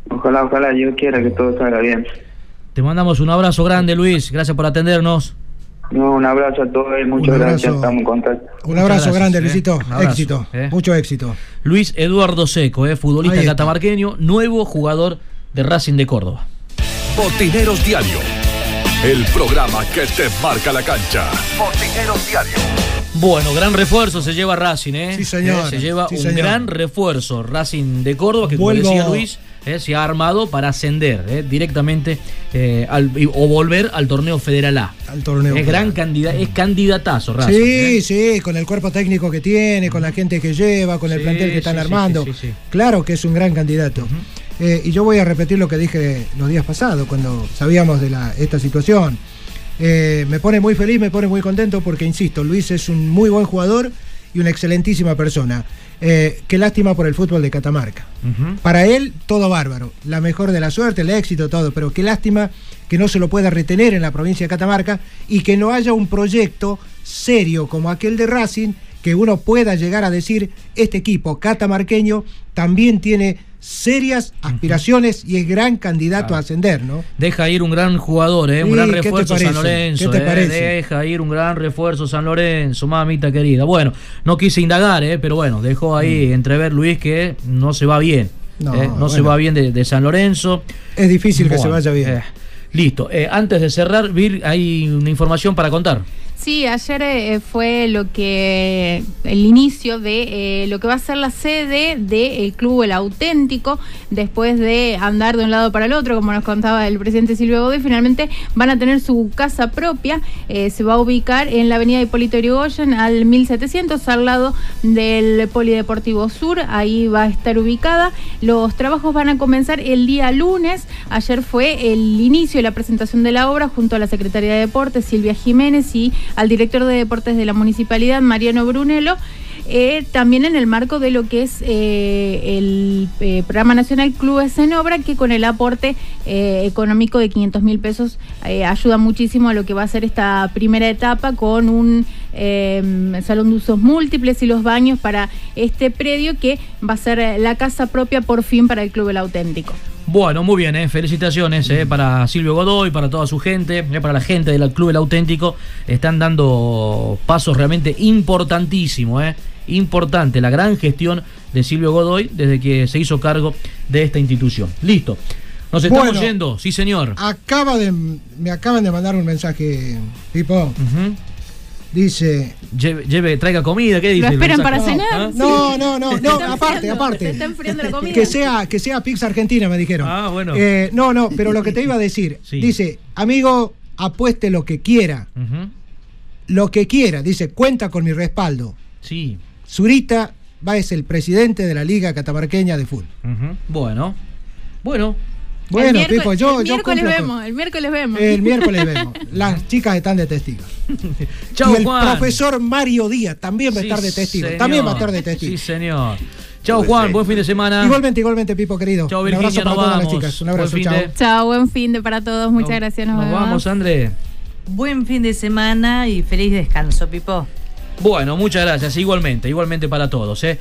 Ojalá, ojalá, yo quiera que todo salga bien. Te mandamos un abrazo grande, Luis. Gracias por atendernos. No, un abrazo a todos, muchas gracias, estamos en contacto. Un abrazo grande, eh. Luisito. éxito, eh. mucho éxito. Luis Eduardo Seco, eh, futbolista catamarqueño, nuevo jugador de Racing de Córdoba. Botineros Diario, el programa que te marca la cancha. Botineros Diario. Bueno, gran refuerzo se lleva Racing, ¿eh? Sí, señor. se lleva un gran refuerzo Racing de Córdoba, que como decía Luis eh, se ha armado para ascender eh, directamente eh, o volver al torneo Federal A. Al torneo. Es gran candidato, es candidatazo, Racing. Sí, sí, con el cuerpo técnico que tiene, con la gente que lleva, con el plantel que están armando. claro que es un gran candidato. y yo voy a repetir lo que dije los días pasados, cuando sabíamos de la, esta situación. me pone muy feliz, me pone muy contento porque, insisto, Luis es un muy buen jugador y una excelentísima persona. Eh, qué lástima por el fútbol de Catamarca. Para él, todo bárbaro. La mejor de la suerte, el éxito, todo. Pero qué lástima que no se lo pueda retener en la provincia de Catamarca y que no haya un proyecto serio como aquel de Racing que uno pueda llegar a decir, este equipo catamarqueño también tiene serias aspiraciones y es gran candidato a ascender, ¿no? Deja ir un gran jugador, ¿eh? un gran refuerzo San Lorenzo. ¿Qué te ¿eh? parece? Deja ir un gran refuerzo San Lorenzo, mamita querida. Bueno, no quise indagar, ¿eh? pero bueno, dejó ahí mm. entrever Luis que no se va bien. No, ¿eh? se va bien de, San Lorenzo. Es difícil que se vaya bien. Listo. antes de cerrar, Vir, hay una información para contar. Sí, ayer eh, fue lo que el inicio de eh, lo que va a ser la sede del Club El Auténtico, después de andar de un lado para el otro, como nos contaba el presidente Silvio Godoy, finalmente van a tener su casa propia, eh, se va a ubicar en la avenida Hipólito Yrigoyen al 1700, al lado del Polideportivo Sur, ahí va a estar ubicada. Los trabajos van a comenzar el día lunes, ayer fue el inicio de la presentación de la obra junto a la Secretaría de Deportes, Silvia Jiménez y al director de deportes de la municipalidad, Mariano Brunello. Eh, también en el marco de lo que es eh, el eh, programa nacional Clubes en Obra, que con el aporte económico de 500 mil pesos ayuda muchísimo a lo que va a ser esta primera etapa con un salón de usos múltiples y los baños para este predio que va a ser la casa propia por fin para el Club El Auténtico. Bueno, muy bien, ¿eh? felicitaciones eh, para Silvio Godoy, para toda su gente, eh, para la gente del Club El Auténtico. Están dando pasos realmente importantísimos, ¿eh? importante la gran gestión de Silvio Godoy desde que se hizo cargo de esta institución. Listo. Nos estamos yendo, sí señor. Acaba de, me acaban de mandar un mensaje, tipo. Dice. Lleve, traiga comida, ¿qué dice? ¿Lo esperan para cenar? ¿Ah? No, no, no, no, aparte, aparte. la comida. Que sea, que sea pizza argentina, me dijeron. Ah, bueno. Eh, no, no, pero lo que te iba a decir. Dice, amigo, apueste lo que quiera. Lo que quiera. Dice, cuenta con mi respaldo. Sí. Zurita va es el presidente de la Liga Catamarqueña de Fútbol. Bueno. Bueno, bueno, Pipo, yo. El miércoles vemos, el miércoles vemos. El miércoles vemos. Las chicas están de testigos. Chau, y el profesor Mario Díaz también va a estar de testigo. También va a estar de testigo. Sí, señor. Chao Juan, buen fin de semana. Igualmente, igualmente, Pipo, querido. Chao, Virginia, Un abrazo para todas las chicas. Un abrazo, chao. Chao, buen fin de para todos. Muchas gracias. Nos, nos vamos, André. Buen fin de semana y feliz descanso, Pipo. Bueno, muchas gracias. Igualmente, igualmente para todos. ¿eh?